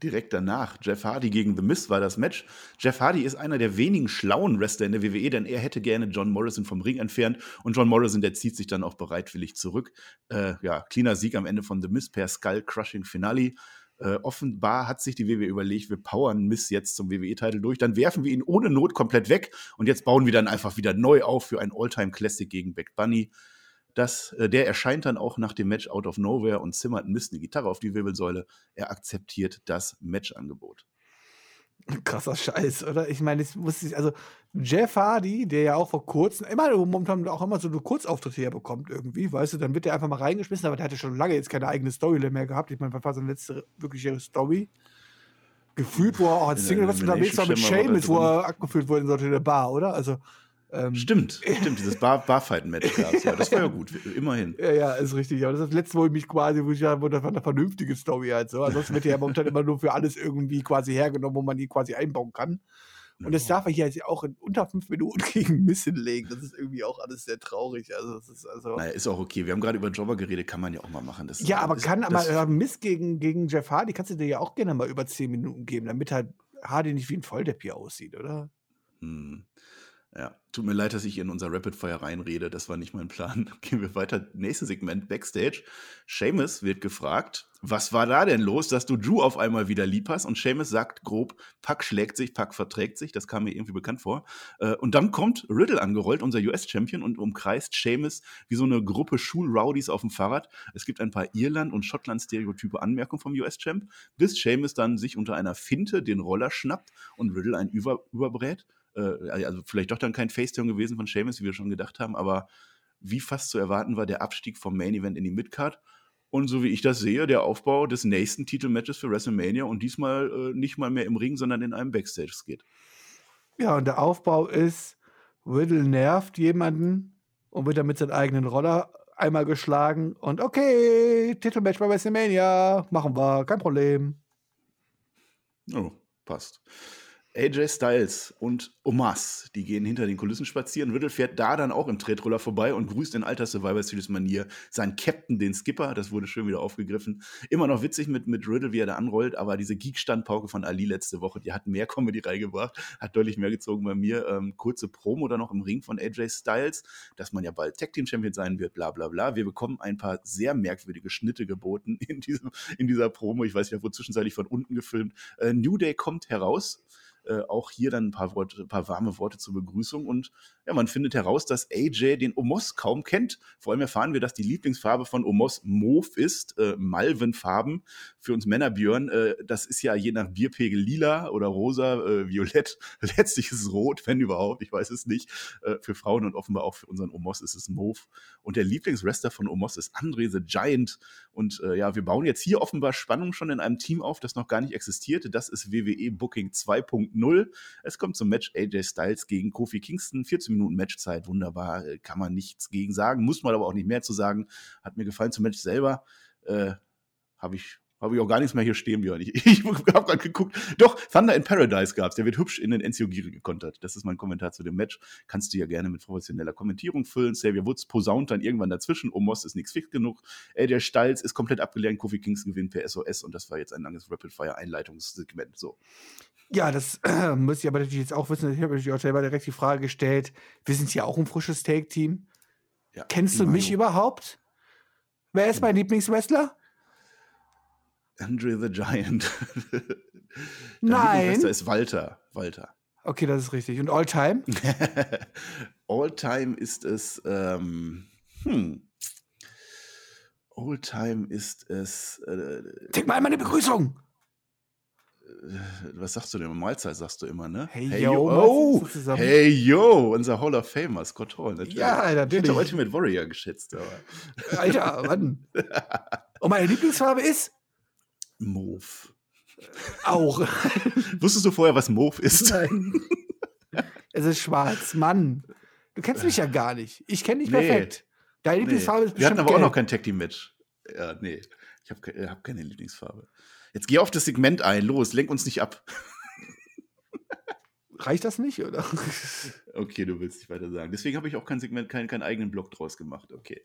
Direkt danach, Jeff Hardy gegen The Miz war das Match. Jeff Hardy ist einer der wenigen schlauen Wrestler in der WWE, denn er hätte gerne John Morrison vom Ring entfernt und John Morrison, der zieht sich dann auch bereitwillig zurück. Äh, ja, cleaner Sieg am Ende von The Miz per Skull Crushing Finale. Äh, offenbar hat sich die WWE überlegt, wir powern Miss jetzt zum WWE-Titel durch, dann werfen wir ihn ohne Not komplett weg und jetzt bauen wir dann einfach wieder neu auf für ein All-Time-Classic gegen Back Bunny. Das, äh, der erscheint dann auch nach dem Match out of nowhere und zimmert Miss eine Gitarre auf die Wirbelsäule. Er akzeptiert das Matchangebot. Krasser Scheiß, oder? Ich meine, es muss sich, also Jeff Hardy, der ja auch vor kurzem, immer momentan auch immer so eine Kurzauftritte herbekommt irgendwie, weißt du, dann wird der einfach mal reingeschmissen, aber der hatte schon lange jetzt keine eigene Story mehr gehabt. Ich meine, was war seine letzte wirkliche Story? Gefühlt, wo er auch als Single was unterwegs war mit Seamus, wo er abgeführt wurde in der Bar, oder? Also, ähm, stimmt, (laughs) stimmt, dieses Bar Barfight-Match gab es ja. Das war ja gut, immerhin. Ja, ja, ist richtig. Aber das ist das letzte, wo ich mich quasi, wo ich ja, wo das war eine vernünftige Story halt so. Ansonsten wird ja momentan immer nur für alles irgendwie quasi hergenommen, wo man die quasi einbauen kann. Und das darf er hier jetzt auch in unter fünf Minuten (laughs) gegen Miss hinlegen. Das ist irgendwie auch alles sehr traurig. Also, das ist also. Naja, ist auch okay. Wir haben gerade über Jobber geredet, kann man ja auch mal machen. Das ja, aber ist, kann aber äh, Miss gegen, gegen Jeff Hardy kannst du dir ja auch gerne mal über zehn Minuten geben, damit halt Hardy nicht wie ein Volldepp hier aussieht, oder? Hm. Ja, tut mir leid, dass ich in unser Rapid Fire reinrede. Das war nicht mein Plan. (laughs) Gehen wir weiter. Nächstes Segment, Backstage. Seamus wird gefragt, was war da denn los, dass du Drew auf einmal wieder lieb hast? Und Seamus sagt grob, Pack schlägt sich, Pack verträgt sich. Das kam mir irgendwie bekannt vor. Äh, und dann kommt Riddle angerollt, unser US-Champion, und umkreist Seamus wie so eine Gruppe Schulrowdies auf dem Fahrrad. Es gibt ein paar Irland- und Schottland-Stereotype Anmerkungen vom US-Champ, bis Seamus dann sich unter einer Finte den Roller schnappt und Riddle einen über überbrät äh, also vielleicht doch dann kein Faceturn gewesen von Seamus, wie wir schon gedacht haben, aber wie fast zu erwarten war der Abstieg vom Main Event in die Midcard. Und so wie ich das sehe, der Aufbau des nächsten Titelmatches für WrestleMania und diesmal äh, nicht mal mehr im Ring, sondern in einem Backstage-Skit. Ja, und der Aufbau ist, Riddle nervt jemanden und wird dann mit seinem eigenen Roller einmal geschlagen und okay, Titelmatch bei WrestleMania, machen wir, kein Problem. Oh, passt. AJ Styles und Omas, die gehen hinter den Kulissen spazieren. Riddle fährt da dann auch im Tretroller vorbei und grüßt in alter Survivor Series Manier seinen Captain, den Skipper. Das wurde schön wieder aufgegriffen. Immer noch witzig mit, mit Riddle, wie er da anrollt, aber diese Geek-Standpauke von Ali letzte Woche, die hat mehr Comedy reingebracht, hat deutlich mehr gezogen bei mir. Ähm, kurze Promo da noch im Ring von AJ Styles, dass man ja bald Tag Team Champion sein wird, bla bla bla. Wir bekommen ein paar sehr merkwürdige Schnitte geboten (laughs) in, diesem, in dieser Promo. Ich weiß nicht, wo zwischenzeitlich von unten gefilmt. Äh, New Day kommt heraus Äh, auch hier dann ein paar, Worte, ein paar warme Worte zur Begrüßung. Und ja, man findet heraus, dass AJ den Omos kaum kennt. Vor allem erfahren wir, dass die Lieblingsfarbe von Omos Mauve ist, äh, Malvenfarben. Für uns Männer, Björn, äh, das ist ja je nach Bierpegel lila oder rosa, äh, violett. (laughs) Letztlich ist es rot, wenn überhaupt, ich weiß es nicht. Äh, für Frauen und offenbar auch für unseren Omos ist es Mauve. Und der Lieblingswrestler von Omos ist Andre the Giant. Und äh, ja, wir bauen jetzt hier offenbar Spannung schon in einem Team auf, das noch gar nicht existierte. Das ist WWE Booking 2.0. Es kommt zum Match AJ Styles gegen Kofi Kingston. 14 Minuten Matchzeit, wunderbar, äh, kann man nichts gegen sagen. Muss man aber auch nicht mehr zu sagen. Hat mir gefallen zum Match selber. Äh, Habe ich habe ich auch gar nichts mehr hier stehen, Björn. Ich, (laughs) ich habe gerade geguckt. Doch, Thunder in Paradise gab's. Der wird hübsch in den NCO Giri gekontert. Das ist mein Kommentar zu dem Match. Kannst du ja gerne mit professioneller Kommentierung füllen. Xavier Woods posaunt dann irgendwann dazwischen. Omos ist nichts fix genug. Äh, der Stalz ist komplett abgelernt. Kofi Kings gewinnt per SOS. Und das war jetzt ein langes Rapid-Fire-Einleitungssegment. So. Ja, das äh, muss ich aber natürlich jetzt auch wissen. Ich habe natürlich auch selber direkt die Frage gestellt. Wir sind ja auch ein frisches Take-Team. Ja, Kennst du mich überhaupt? Wer ist mein Lieblingswrestler? Andre the Giant. (laughs) Nein. Der ist Walter. Walter. Okay, das ist richtig. Und All Time? (laughs) All Time ist es. Ähm, hm. All Time ist es. Äh, Tick mal meine Begrüßung! Äh, was sagst du denn? Mahlzeit sagst du immer, ne? Hey, hey yo, yo. Oh, hey yo, unser Hall of Famer, Scott Hall. Natürlich. Ja, natürlich. Ich hätte Ultimate Warrior geschätzt. Aber. Alter, Mann. (laughs) Und meine Lieblingsfarbe ist Move. Auch. (laughs) Wusstest du vorher, was Move ist? Nein. es ist schwarz, Mann. Du kennst mich ja gar nicht. Ich kenne dich nee. perfekt. Deine Lieblingsfarbe nee. ist bestimmt Wir hatten aber gelb. auch noch kein Tag Team Match. Ja, nee. Ich habe äh, hab keine Lieblingsfarbe. Jetzt geh auf das Segment ein. Los, lenk uns nicht ab. (laughs) Reicht das nicht, oder? Okay, du willst nicht weiter sagen. Deswegen habe ich auch kein Segment, keinen, keinen eigenen Blog draus gemacht. Okay.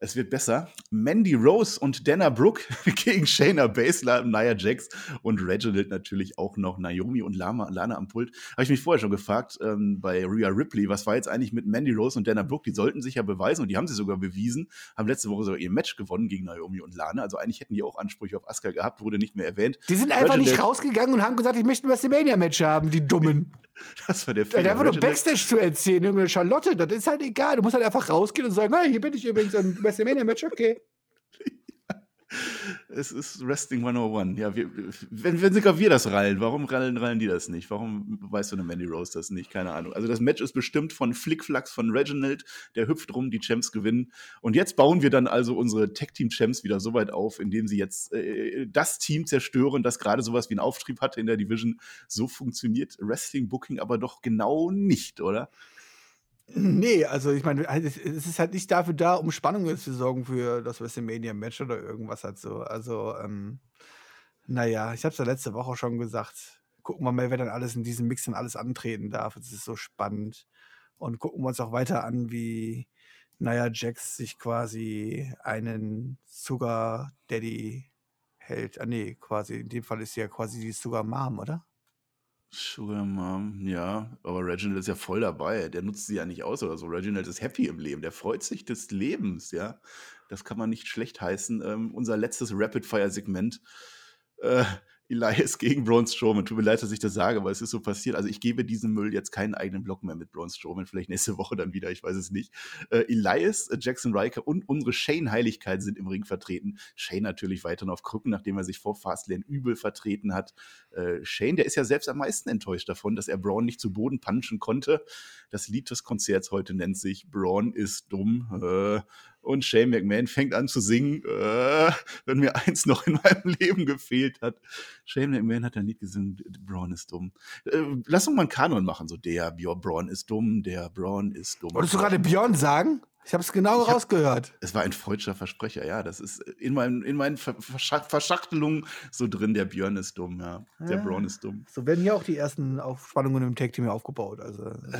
Es wird besser. Mandy Rose und Dana Brooke (laughs) gegen Shayna Baszler, Nia Jax und Reginald natürlich auch noch Naomi und Lama, Lana am Pult. Habe ich mich vorher schon gefragt ähm, bei Rhea Ripley, was war jetzt eigentlich mit Mandy Rose und Dana Brooke? Die sollten sich ja beweisen und die haben sie sogar bewiesen, haben letzte Woche sogar ihr Match gewonnen gegen Naomi und Lana. Also eigentlich hätten die auch Ansprüche auf Asuka gehabt, wurde nicht mehr erwähnt. Die sind einfach Reginald, nicht rausgegangen und haben gesagt, ich möchte ein WrestleMania-Match haben, die Dummen. (laughs) Das war der Fehler. Ja, einfach nur Backstage zu erzählen, irgendeine Charlotte, das ist halt egal. Du musst halt einfach rausgehen und sagen, hey, hier bin ich übrigens im WrestleMania-Match, okay. (laughs) Es ist Wrestling 101. Ja, wir, wenn, wenn sogar wir das rallen, warum rallen, rallen die das nicht? Warum weißt du eine Mandy Rose das nicht? Keine Ahnung. Also das Match ist bestimmt von Flickflacks von Reginald, der hüpft rum, die Champs gewinnen. Und jetzt bauen wir dann also unsere Tech-Team-Champs wieder so weit auf, indem sie jetzt äh, das Team zerstören, das gerade sowas wie einen Auftrieb hatte in der Division. So funktioniert Wrestling-Booking aber doch genau nicht, oder? Nee, also ich meine, halt, es ist halt nicht dafür da, um Spannung zu sorgen für das WrestleMania-Match oder irgendwas halt so. Also, ähm, naja, ich habe es ja letzte Woche schon gesagt. Gucken wir mal, wer dann alles in diesem Mix dann alles antreten darf. Es ist so spannend. Und gucken wir uns auch weiter an, wie naja, Jax sich quasi einen Sugar Daddy hält. Ah, nee, quasi, in dem Fall ist sie ja quasi die Sugar Mom, oder? Sugar Mom, ja, aber Reginald ist ja voll dabei. Der nutzt sie ja nicht aus oder so. Reginald ist happy im Leben. Der freut sich des Lebens, ja. Das kann man nicht schlecht heißen. Ähm, unser letztes Rapid-Fire-Segment. Äh, Elias (laughs) gegen Braun Strowman. Tut mir leid, dass ich das sage, aber es ist so passiert. Also ich gebe diesem Müll jetzt keinen eigenen Block mehr mit Braun Strowman. Vielleicht nächste (laughs) Woche dann wieder, ich weiß es nicht. Äh, Elias, äh, Jackson Riker und unsere Shane-Heiligkeit sind im Ring vertreten. Shane natürlich weiterhin auf Krücken, nachdem er sich vor Fastlane übel vertreten hat. Äh, Shane, der ist ja selbst am meisten enttäuscht davon, dass er Braun nicht zu Boden punchen konnte. Das Lied des Konzerts heute nennt sich Braun ist dumm. Äh, und Shane McMahon fängt an zu singen, äh, wenn mir eins noch in meinem Leben gefehlt hat. Shane McMahon hat ein Lied gesungen, Braun ist dumm. Äh, lass uns mal einen Kanon machen, so der Björn Braun ist dumm, der Braun ist dumm. Wolltest du gerade Björn sagen? Ich habe es genau ich rausgehört. Hab, es war ein freudscher Versprecher, ja. Das ist in, meinem, in meinen Verschachtelungen so drin, der Björn ist dumm, ja. Der ja. Braun ist dumm. So werden ja auch die ersten Aufspannungen im Tag-Team aufgebaut. Also. Äh.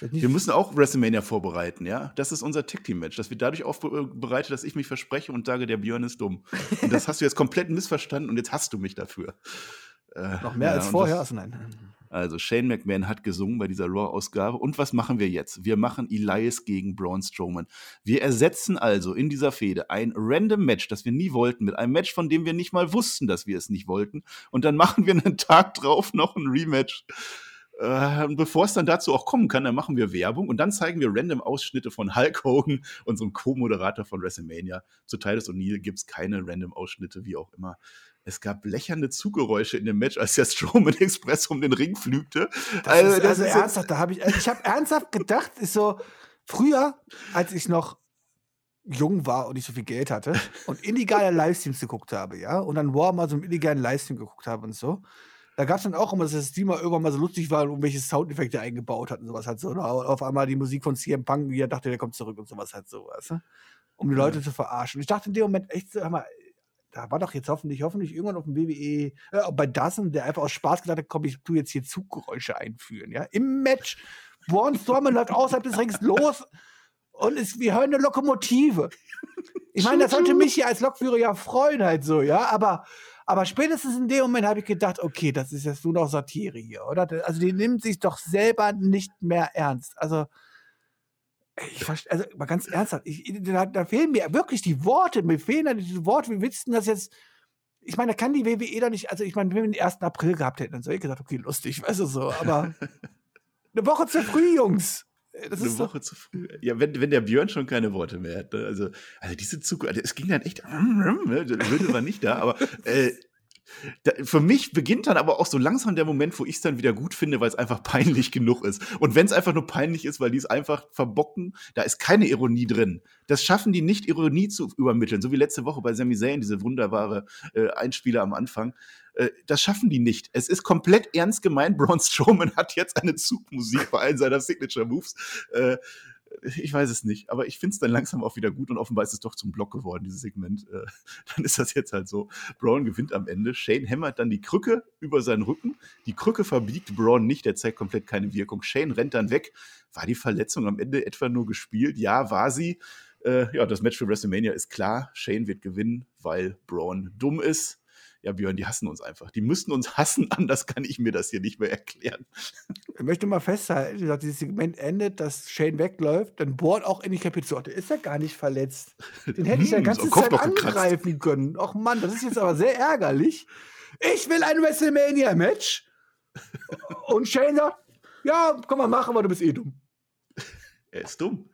Wir müssen auch WrestleMania vorbereiten, ja. Das ist unser Tag-Team-Match. Das wird dadurch aufbereitet, dass ich mich verspreche und sage, der Björn ist dumm. Und das hast du jetzt komplett missverstanden und jetzt hast du mich dafür. Äh, Noch mehr ja, als vorher? Das, also nein. Also Shane McMahon hat gesungen bei dieser Raw-Ausgabe. Und was machen wir jetzt? Wir machen Elias gegen Braun Strowman. Wir ersetzen also in dieser Fehde ein random Match, das wir nie wollten, mit einem Match, von dem wir nicht mal wussten, dass wir es nicht wollten. Und dann machen wir einen Tag drauf noch ein Rematch. Äh, bevor es dann dazu auch kommen kann, dann machen wir Werbung und dann zeigen wir random Ausschnitte von Hulk Hogan, (laughs) unserem Co-Moderator von WrestleMania. Zu Titus O'Neill gibt es keine random Ausschnitte, wie auch immer. Es gab blechernde Zuggeräusche in dem Match, als der Strowman (laughs) Express um den Ring flügte. Das also, ist, also ist ernsthaft, da habe ich, also ich habe ernsthaft gedacht, ist so, früher, als ich noch jung war und nicht so viel Geld hatte und illegale Livestreams geguckt habe, ja, und dann War mal so einen illegalen Livestream geguckt habe und so, da gab es dann auch immer, dass das Stream mal irgendwann mal so lustig war und irgendwelche Soundeffekte eingebaut hat und sowas halt so. Und auf einmal die Musik von CM Punk, wie er dachte, der kommt zurück und sowas halt so, weißt du? Um die Leute ja. zu verarschen. Ich dachte in dem Moment echt, sag mal, da war doch jetzt hoffentlich, hoffentlich irgendwann auf dem WWE, äh, bei Dassen, der einfach aus Spaß gedacht hat, komm, ich tu jetzt hier Zuggeräusche einführen, ja, im Match. Braun Strowman läuft außerhalb des Rings los und ist, wir hören eine Lokomotive. Ich meine, das sollte mich hier als Lokführer ja freuen halt so, ja, aber, aber spätestens in dem Moment habe ich gedacht, okay, das ist jetzt nur noch Satire hier, oder? Also die nimmt sich doch selber nicht mehr ernst. Also, ich verstehe, also mal ganz ernsthaft, ich, da, da, fehlen mir wirklich die Worte, mir fehlen da diese Worte, wie willst du das jetzt? Ich meine, da kann die WWE doch nicht, also ich meine, wenn wir den 1. April gehabt hätten, dann hätte ich gesagt, okay, lustig, weißt du so, aber (laughs) eine Woche zu früh, Jungs. Das eine Woche zu früh. Ja, wenn, wenn der Björn schon keine Worte mehr hat. Ne? Also, also diese Zug, also es ging dann echt, ne? (laughs) Würde war nicht da, aber äh, da, für mich beginnt dann aber auch so langsam der Moment, wo ich es dann wieder gut finde, weil es einfach (laughs) peinlich genug ist. Und wenn es einfach nur peinlich ist, weil die es einfach verbocken, da ist keine Ironie drin. Das schaffen die nicht, Ironie zu übermitteln. So wie letzte Woche bei Sami Zayn, diese wunderbare äh, Einspieler am Anfang. Äh, das schaffen die nicht. Es ist komplett ernst gemeint. Braun Strowman (laughs) hat jetzt eine Zugmusik bei allen seiner Signature Moves. Äh, ich weiß es nicht, aber ich finde es dann langsam auch wieder gut und offenbar ist es doch zum Block geworden, dieses Segment. Äh, (laughs) dann ist das jetzt halt so. Braun gewinnt am Ende. Shane hämmert dann die Krücke über seinen Rücken. Die Krücke verbiegt Braun nicht, der zeigt komplett keine Wirkung. Shane rennt dann weg. War die Verletzung am Ende etwa nur gespielt? Ja, war sie. Äh, ja, das Match für WrestleMania ist klar. Shane wird gewinnen, weil Braun dumm ist ja, Björn, die hassen uns einfach. Die müssten uns (laughs) hassen, anders kann ich mir das hier nicht mehr erklären. Ich möchte mal festhalten, gesagt, dieses Segment endet, dass Shane wegläuft, dann bohrt auch in die Kapizotte. Ist er gar nicht verletzt. Den hätte ich ja hm, ganz so Zeit angreifen können. Och Mann, das ist jetzt aber sehr ärgerlich. Ich will ein WrestleMania-Match. Und Shane sagt, ja, komm mal machen, aber du bist eh dumm. Er ist dumm.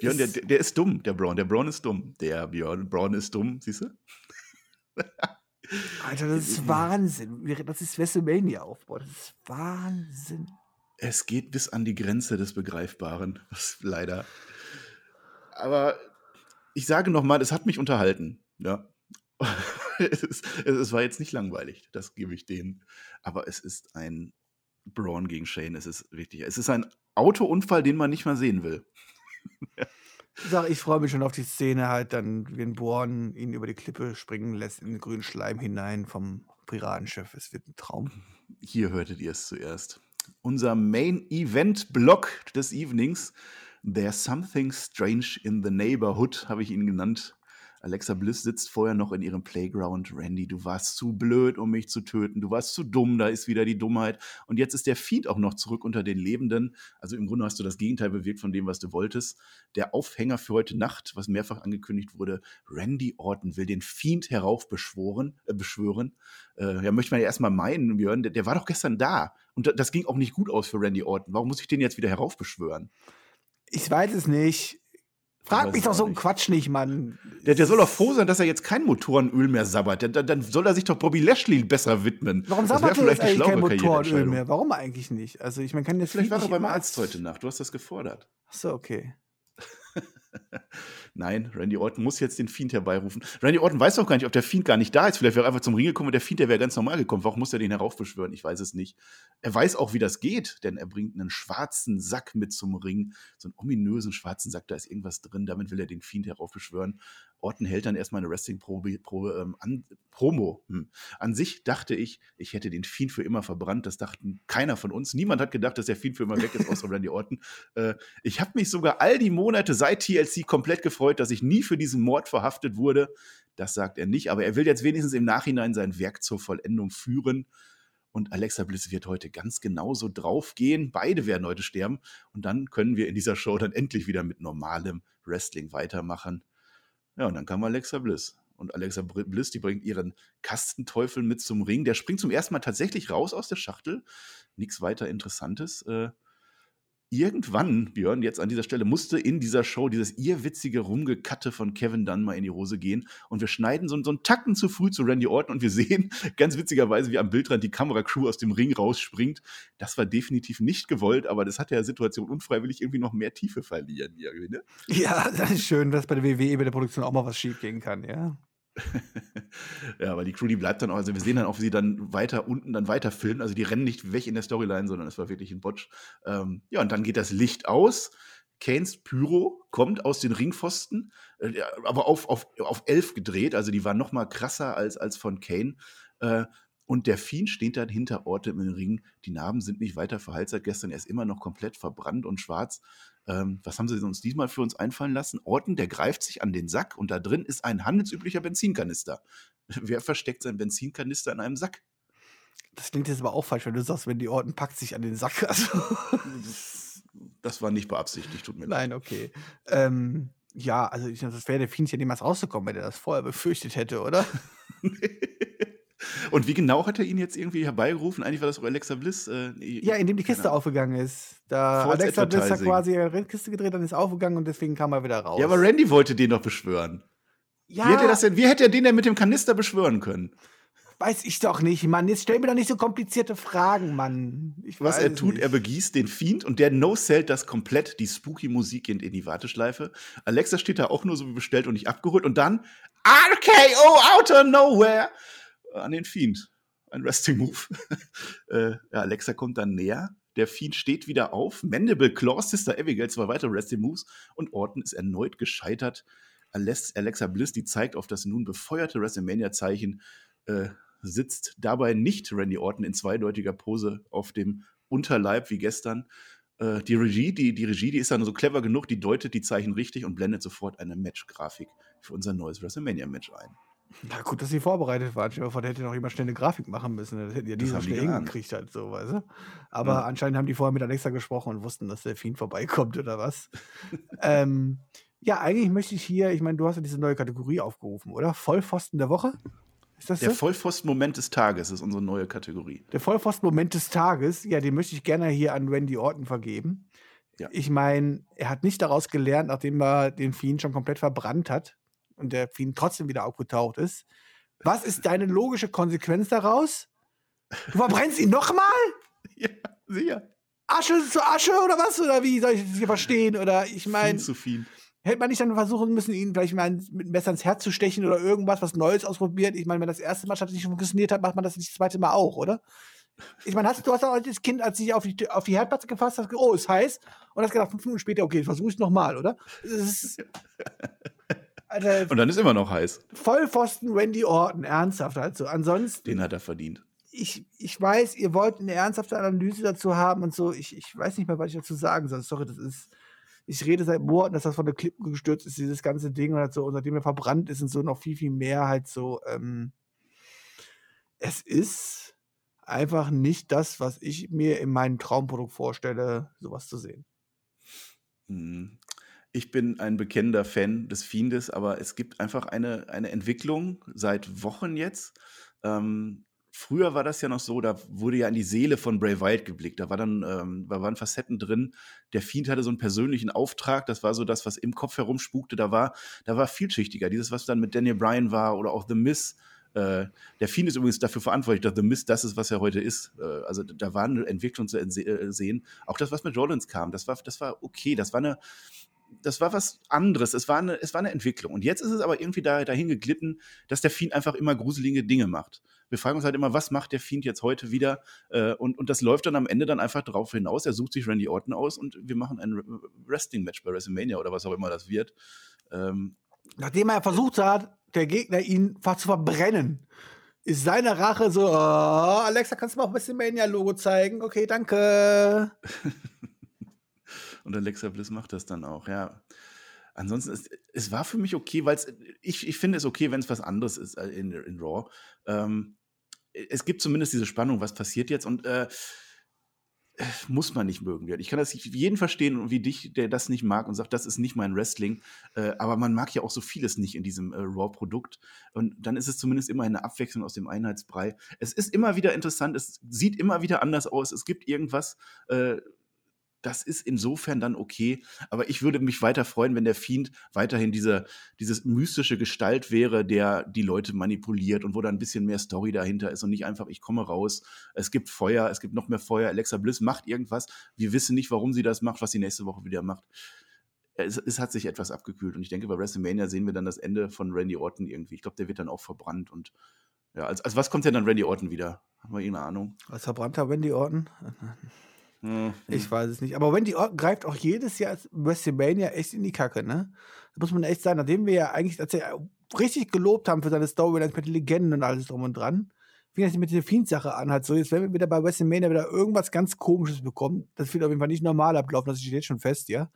Björn, der, der, ist dumm, der Braun. Der Braun ist dumm. Der Björn Braun ist dumm, siehst du? Alter, das ist Wahnsinn. Das ist WrestleMania-Aufbau. Das ist Wahnsinn. Es geht bis an die Grenze des Begreifbaren, (laughs) was leider. Aber ich sage nochmal, es hat mich unterhalten. Ja. (laughs) es, ist, es, war jetzt nicht langweilig, das gebe ich denen. Aber es ist ein Braun gegen Shane. Es ist wichtig. Es ist ein Autounfall, den man nicht mal sehen will. (laughs) ja. Sag, ich freue mich schon auf die Szene halt, dann, wenn Born ihn über die Klippe springen lässt in den grünen Schleim hinein vom Piratenschiff. Es wird ein Traum. Hier hörtet ihr es zuerst. Unser Main Event Block des Evenings. There's something strange in the neighborhood, habe ich ihn genannt. Alexa Bliss sitzt vorher noch in ihrem Playground. Randy, du warst zu blöd, um mich zu töten. Du warst zu dumm, da ist wieder die Dummheit. Und jetzt ist der Feed auch noch zurück unter den Lebenden. Also im Grunde hast du das Gegenteil bewirkt von dem, was du wolltest. Der Aufhänger für heute Nacht, was mehrfach angekündigt wurde, Randy Orton will den Fiend heraufbeschworen, äh, beschwören. Äh, ja, möchte man ja erstmal meinen, Björn, der, der war doch gestern da. Und das ging auch nicht gut aus für Randy Orton. Warum muss ich den jetzt wieder heraufbeschwören? Ich weiß es nicht. Frag mich doch so einen Quatsch nicht, Mann. Der, der soll doch froh sein, dass er jetzt kein Motorenöl mehr sabbert. Dann, dann soll er sich doch Bobby Lashley besser widmen. Warum sabbert er jetzt eigentlich kein Motorenöl mehr? Warum eigentlich nicht? Also ich meine, kann jetzt vielleicht war er beim Arzt heute Nacht. Du hast das gefordert. Ach so, okay. (laughs) Nein, Randy Orton muss jetzt den Fiend herbeirufen. Randy Orton weiß doch gar nicht, ob der Fiend gar nicht da ist. Vielleicht wäre er einfach zum Ring gekommen und der Fiend, der wäre ganz normal gekommen. Warum muss er den heraufbeschwören? Ich weiß es nicht. Er weiß auch, wie das geht, denn er bringt einen schwarzen Sack mit zum Ring. So einen ominösen schwarzen Sack, da ist irgendwas drin. Damit will er den Fiend heraufbeschwören. Orton hält dann erstmal eine Wrestling-Promo ähm, an, Promo. Hm. An sich dachte ich, ich hätte den Fiend für immer verbrannt. Das dachten keiner von uns. Niemand hat gedacht, dass der Fiend für immer weg ist, außer Randy Orton. (laughs) Äh, ich habe mich sogar all die Monate seit TLC komplett gefreut, dass ich nie für diesen Mord verhaftet wurde. Das sagt er nicht, aber er will jetzt wenigstens im Nachhinein sein Werk zur Vollendung führen. Und Alexa Bliss wird heute ganz genauso draufgehen. Beide werden heute sterben. Und dann können wir in dieser Show dann endlich wieder mit normalem Wrestling weitermachen. Ja, und dann kam Alexa Bliss. Und Alexa Bliss, die bringt ihren Kastenteufel mit zum Ring. Der springt zum ersten Mal tatsächlich raus aus der Schachtel. Nichts weiter Interessantes. Äh, irgendwann, Björn, jetzt an dieser Stelle, musste in dieser Show dieses irrwitzige Rumgekatte von Kevin Dunn mal in die Hose gehen. Und wir schneiden so, so einen Tacken zu früh zu Randy Orton und wir sehen (laughs) ganz witzigerweise, wie am Bildrand die Kameracrew aus dem Ring rausspringt. Das war definitiv nicht gewollt, aber das hat der Situation unfreiwillig irgendwie noch mehr Tiefe verlieren. Irgendwie, ne? Ja, (laughs) das ist schön, dass bei der WWE bei der Produktion auch mal was schief gehen kann, ja. (laughs) ja, aber die Crew, die bleibt dann auch, also wir sehen dann auch, wie sie dann weiter unten dann weiter filmen. Also die rennen nicht weg in der Storyline, sondern es war wirklich ein Botch. Ähm, ja, und dann geht das Licht aus. Kanes Pyro kommt aus den Ringpfosten, äh, aber auf, auf, auf elf gedreht. Also die war noch mal krasser als, als von Kane. Äh, und der Fiend steht dann hinter Orte im Ring. Die Narben sind nicht weiter verheilt seit gestern. Er ist immer noch komplett verbrannt und schwarz. Ähm, was haben sie uns diesmal für uns einfallen lassen? Orten, der greift sich an den Sack und da drin ist ein handelsüblicher Benzinkanister. (laughs) Wer versteckt seinen Benzinkanister in einem Sack? Das klingt jetzt aber auch falsch, wenn du sagst, wenn die Orten packt sich an den Sack. (laughs) Also. Das war nicht beabsichtigt, tut mir leid. Nein, okay. Ähm, ja, also ich, das wäre der Fiend ja niemals rausgekommen, wenn er das vorher befürchtet hätte, oder? (laughs) Und wie genau hat er ihn jetzt irgendwie herbeigerufen? Eigentlich war das auch Alexa Bliss. Äh, ja, indem die Kiste aufgegangen ist. Da Alexa Bliss hat quasi eine Kiste gedreht, dann ist aufgegangen und deswegen kam er wieder raus. Ja, aber Randy wollte den doch beschwören. Ja. Wie hätte, das denn, wie hätte er den denn mit dem Kanister beschwören können? Weiß ich doch nicht, Mann. Jetzt stell mir doch nicht so komplizierte Fragen, Mann. Ich Was er tut, nicht. er begießt den Fiend und der No-Sellt das komplett. Die Spooky-Musik geht in die Warteschleife. Alexa steht da auch nur so wie bestellt und nicht abgeholt. Und dann RKO out of nowhere an den Fiend. Ein Wrestling-Move. (laughs) äh, ja, Alexa kommt dann näher. Der Fiend steht wieder auf. Mandible Claw, Sister Abigail, zwei weitere Wrestling-Moves. Und Orton ist erneut gescheitert. Alexa Bliss, die zeigt auf das nun befeuerte WrestleMania-Zeichen, äh, sitzt dabei nicht Randy Orton in zweideutiger Pose auf dem Unterleib wie gestern. Äh, die Regie, die, die Regie, die ist dann so clever genug, die deutet die Zeichen richtig und blendet sofort eine Match-Grafik für unser neues WrestleMania-Match ein. Na gut, dass sie vorbereitet waren. Ich vor, da hätte noch jemand schnell eine Grafik machen müssen. Das hätten ja die so schnell hingekriegt halt, so, weißt du? Aber ja. anscheinend haben die vorher mit Alexa gesprochen und wussten, dass der Fiend vorbeikommt oder was. (laughs) ähm, ja, eigentlich möchte ich hier, ich meine, du hast ja diese neue Kategorie aufgerufen, oder? Vollpfosten der Woche? Ist das der so? Vollpfosten-Moment des Tages ist unsere neue Kategorie. Der Vollpfosten-Moment des Tages, ja, den möchte ich gerne hier an Randy Orton vergeben. Ja. Ich meine, er hat nicht daraus gelernt, nachdem er den Fiend schon komplett verbrannt hat, und der Fiend trotzdem wieder aufgetaucht ist. Was ist deine logische Konsequenz daraus? Du verbrennst ihn nochmal? (laughs) Ja, sicher. Asche zu Asche oder was? Oder wie soll ich das hier verstehen? Oder ich meine. zu viel. Hätte man nicht dann versuchen müssen, ihn vielleicht mal mit dem Messer ins Herz zu stechen oder irgendwas, was Neues ausprobiert? Ich meine, wenn das erste Mal nicht funktioniert hat, macht man das nicht das zweite Mal auch, oder? Ich meine, hast, du hast auch als Kind, als ich auf die, auf die Herdplatte gefasst hast, oh, ist heiß, und hast gedacht, fünf Minuten später, okay, versuche ich es nochmal, oder? Das ist, (laughs) Alter, und dann ist immer noch heiß. Vollpfosten Randy Orton, ernsthaft also. Ansonsten. Den hat er verdient. Ich, ich weiß, ihr wollt eine ernsthafte Analyse dazu haben und so. Ich, ich weiß nicht mehr, was ich dazu sagen soll. Sorry, das ist. Ich rede seit Monaten, dass das von der Klippe gestürzt ist, dieses ganze Ding und halt so, und seitdem er verbrannt ist und so noch viel, viel mehr halt so. Ähm, es ist einfach nicht das, was ich mir in meinem Traumprodukt vorstelle, sowas zu sehen. Ich bin ein bekennender Fan des Fiendes, aber es gibt einfach eine, eine Entwicklung seit Wochen jetzt. Ähm, früher war das ja noch so, da wurde ja in die Seele von Bray Wyatt geblickt. Da war dann, ähm, da waren Facetten drin. Der Fiend hatte so einen persönlichen Auftrag. Das war so das, was im Kopf herumspukte. Da war, da war vielschichtiger. Dieses, was dann mit Daniel Bryan war oder auch The Miz. Äh, der Fiend ist übrigens dafür verantwortlich, dass The Mist das ist, was er heute ist. Äh, also da war eine Entwicklung zu äh, sehen. Auch das, was mit Rollins kam, das war, das war okay. Das war eine, das war was anderes. Es war, eine, es war eine Entwicklung. Und jetzt ist es aber irgendwie da, dahin geglitten, dass der Fiend einfach immer gruselige Dinge macht. Wir fragen uns halt immer, was macht der Fiend jetzt heute wieder? Äh, und, und das läuft dann am Ende dann einfach darauf hinaus. Er sucht sich Randy Orton aus und wir machen ein Wrestling-Match bei WrestleMania oder was auch immer das wird. Ähm, Nachdem er versucht hat, der Gegner ihn fast zu verbrennen, ist seine Rache so, oh, Alexa, kannst du mal auch WrestleMania-Logo zeigen? Okay, danke. (laughs) Und Alexa Bliss macht das dann auch, ja. Ansonsten, ist, es war für mich okay, weil ich, ich finde es okay, wenn es was anderes ist äh, in, in Raw. Ähm, es gibt zumindest diese Spannung, was passiert jetzt und äh, muss man nicht mögen. Ich kann das jeden verstehen wie dich, der das nicht mag und sagt, das ist nicht mein Wrestling. Äh, aber man mag ja auch so vieles nicht in diesem äh, Raw-Produkt. Und dann ist es zumindest immer eine Abwechslung aus dem Einheitsbrei. Es ist immer wieder interessant, es sieht immer wieder anders aus. Es gibt irgendwas, äh, das ist insofern dann okay. Aber ich würde mich weiter freuen, wenn der Fiend weiterhin diese, dieses mystische Gestalt wäre, der die Leute manipuliert und wo da ein bisschen mehr Story dahinter ist und nicht einfach, ich komme raus, es gibt Feuer, es gibt noch mehr Feuer, Alexa Bliss macht irgendwas. Wir wissen nicht, warum sie das macht, was sie nächste Woche wieder macht. Es, es hat sich etwas abgekühlt und ich denke, bei WrestleMania sehen wir dann das Ende von Randy Orton irgendwie. Ich glaube, der wird dann auch verbrannt und ja, als, als was kommt denn dann Randy Orton wieder? Haben wir irgendeine Ahnung? Als verbrannter Randy Orton? Mhm. Ich weiß es nicht. Aber Wendy Orton greift auch jedes Jahr WrestleMania echt in die Kacke, ne? Da muss man echt sagen, nachdem wir ja eigentlich richtig gelobt haben für seine Storylines mit den Legenden und alles drum und dran, fing das mit der Fiend-Sache an, halt so, jetzt werden wir wieder bei WrestleMania wieder irgendwas ganz Komisches bekommen. Das wird auf jeden Fall nicht normal ablaufen, das steht jetzt schon fest, ja?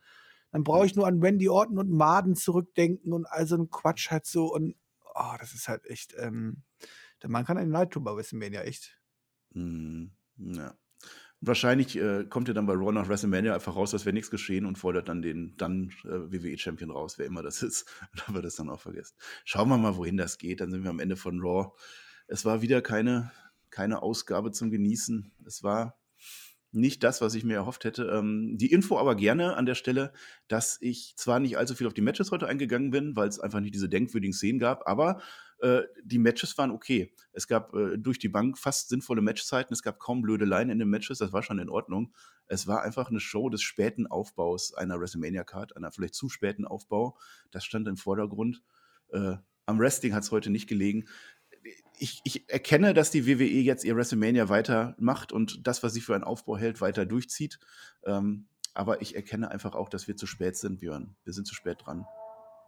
Dann brauche ich nur an Wendy Orton und Maden zurückdenken und all so ein Quatsch halt so und, oh, das ist halt echt, ähm, der Mann kann einen Leid tun bei WrestleMania, echt. Mhm. Ja wahrscheinlich äh, kommt ihr dann bei Raw nach WrestleMania einfach raus, als wäre nichts geschehen und fordert dann den dann äh, WWE-Champion raus, wer immer das (laughs) ist. Und dann wird es dann auch vergessen. Schauen wir mal, wohin das geht. Dann sind wir am Ende von Raw. Es war wieder keine, keine Ausgabe zum Genießen. Es war nicht das, was ich mir erhofft hätte. Ähm, die Info aber gerne an der Stelle, dass ich zwar nicht allzu viel auf die Matches heute eingegangen bin, weil es einfach nicht diese denkwürdigen Szenen gab, aber äh, die Matches waren okay. Es gab äh, durch die Bank fast sinnvolle Matchzeiten. Es gab kaum blöde Line in den Matches. Das war schon in Ordnung. Es war einfach eine Show des späten Aufbaus einer WrestleMania-Card, einer vielleicht zu späten Aufbau. Das stand im Vordergrund. Äh, am Wrestling hat es heute nicht gelegen. Ich, ich, erkenne, dass die WWE jetzt ihr WrestleMania weitermacht und das, was sie für einen Aufbau hält, weiter durchzieht. Ähm, aber ich erkenne einfach auch, dass wir zu spät sind, Björn. Wir sind zu spät dran.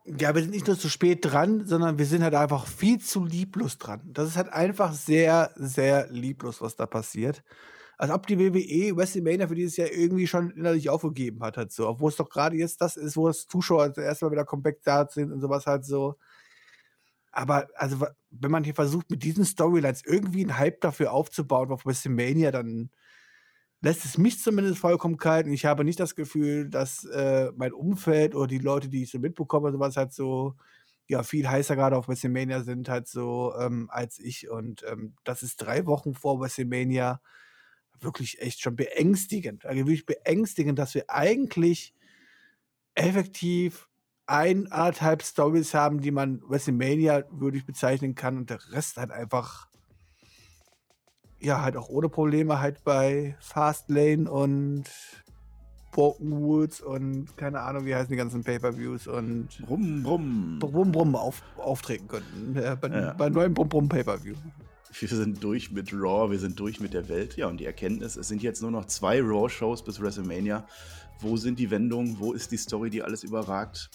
Ja, wir sind nicht nur zu spät dran, sondern wir sind halt einfach viel zu lieblos dran. Das ist halt einfach sehr, sehr lieblos, was da passiert. Als ob die WWE WrestleMania für dieses Jahr irgendwie schon innerlich aufgegeben hat, halt so. Obwohl es doch gerade jetzt das ist, wo das Zuschauer erstmal wieder komplett da sind und sowas halt so. Aber also, wenn man hier versucht, mit diesen Storylines irgendwie einen Hype dafür aufzubauen auf WrestleMania, dann lässt es mich zumindest vollkommen kalt. Und ich habe nicht das Gefühl, dass äh, mein Umfeld oder die Leute, die ich so mitbekomme, sowas halt so, ja, viel heißer gerade auf WrestleMania sind, halt so ähm, als ich. Und ähm, das ist drei Wochen vor WrestleMania wirklich echt schon beängstigend. Also wirklich beängstigend, dass wir eigentlich effektiv eineinhalb Stories haben, die man WrestleMania würdig bezeichnen kann und der Rest halt einfach ja, halt auch ohne Probleme halt bei Fastlane und Broken Woods und keine Ahnung, wie heißen die ganzen Pay-Per-Views und Brumm, Brumm. Brumm, Brumm auf, auftreten könnten. Ja, bei, ja. bei neuen Brumm, Brumm Pay-Per-View. Wir sind durch mit Raw, wir sind durch mit der Welt. Ja, und die Erkenntnis, es sind jetzt nur noch zwei Raw-Shows bis WrestleMania. Wo sind die Wendungen? Wo ist die Story, die alles überragt?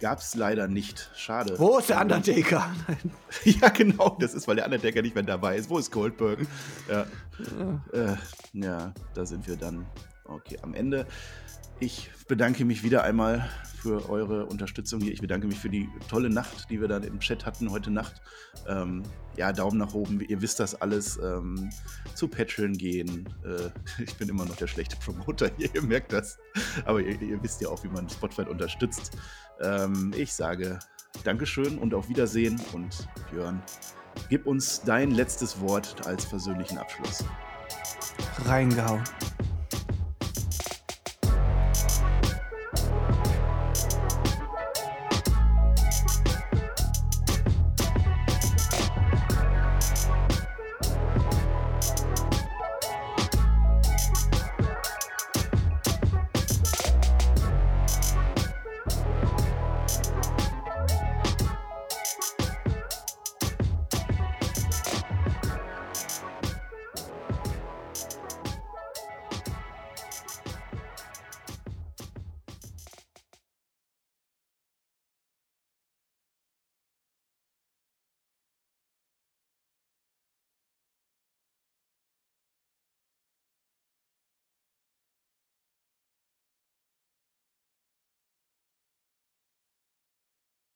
Gab es leider nicht. Schade. Wo ist der Undertaker? (laughs) ja, genau. Das ist, weil der Undertaker nicht mehr dabei ist. Wo ist Goldberg? Ja, ja. Äh, ja da sind wir dann. Okay, am Ende. Ich bedanke mich wieder einmal für eure Unterstützung hier. Ich bedanke mich für die tolle Nacht, die wir dann im Chat hatten heute Nacht. Ähm, ja, Daumen nach oben. Ihr wisst das alles. Ähm, zu Patreon gehen. Äh, (laughs) ich bin immer noch der schlechte Promoter hier, (laughs) ihr merkt das. Aber ihr, ihr wisst ja auch, wie man Spotify unterstützt. Ähm, ich sage Dankeschön und auf Wiedersehen. Und Björn, gib uns dein letztes Wort als versöhnlichen Abschluss. Reingehauen.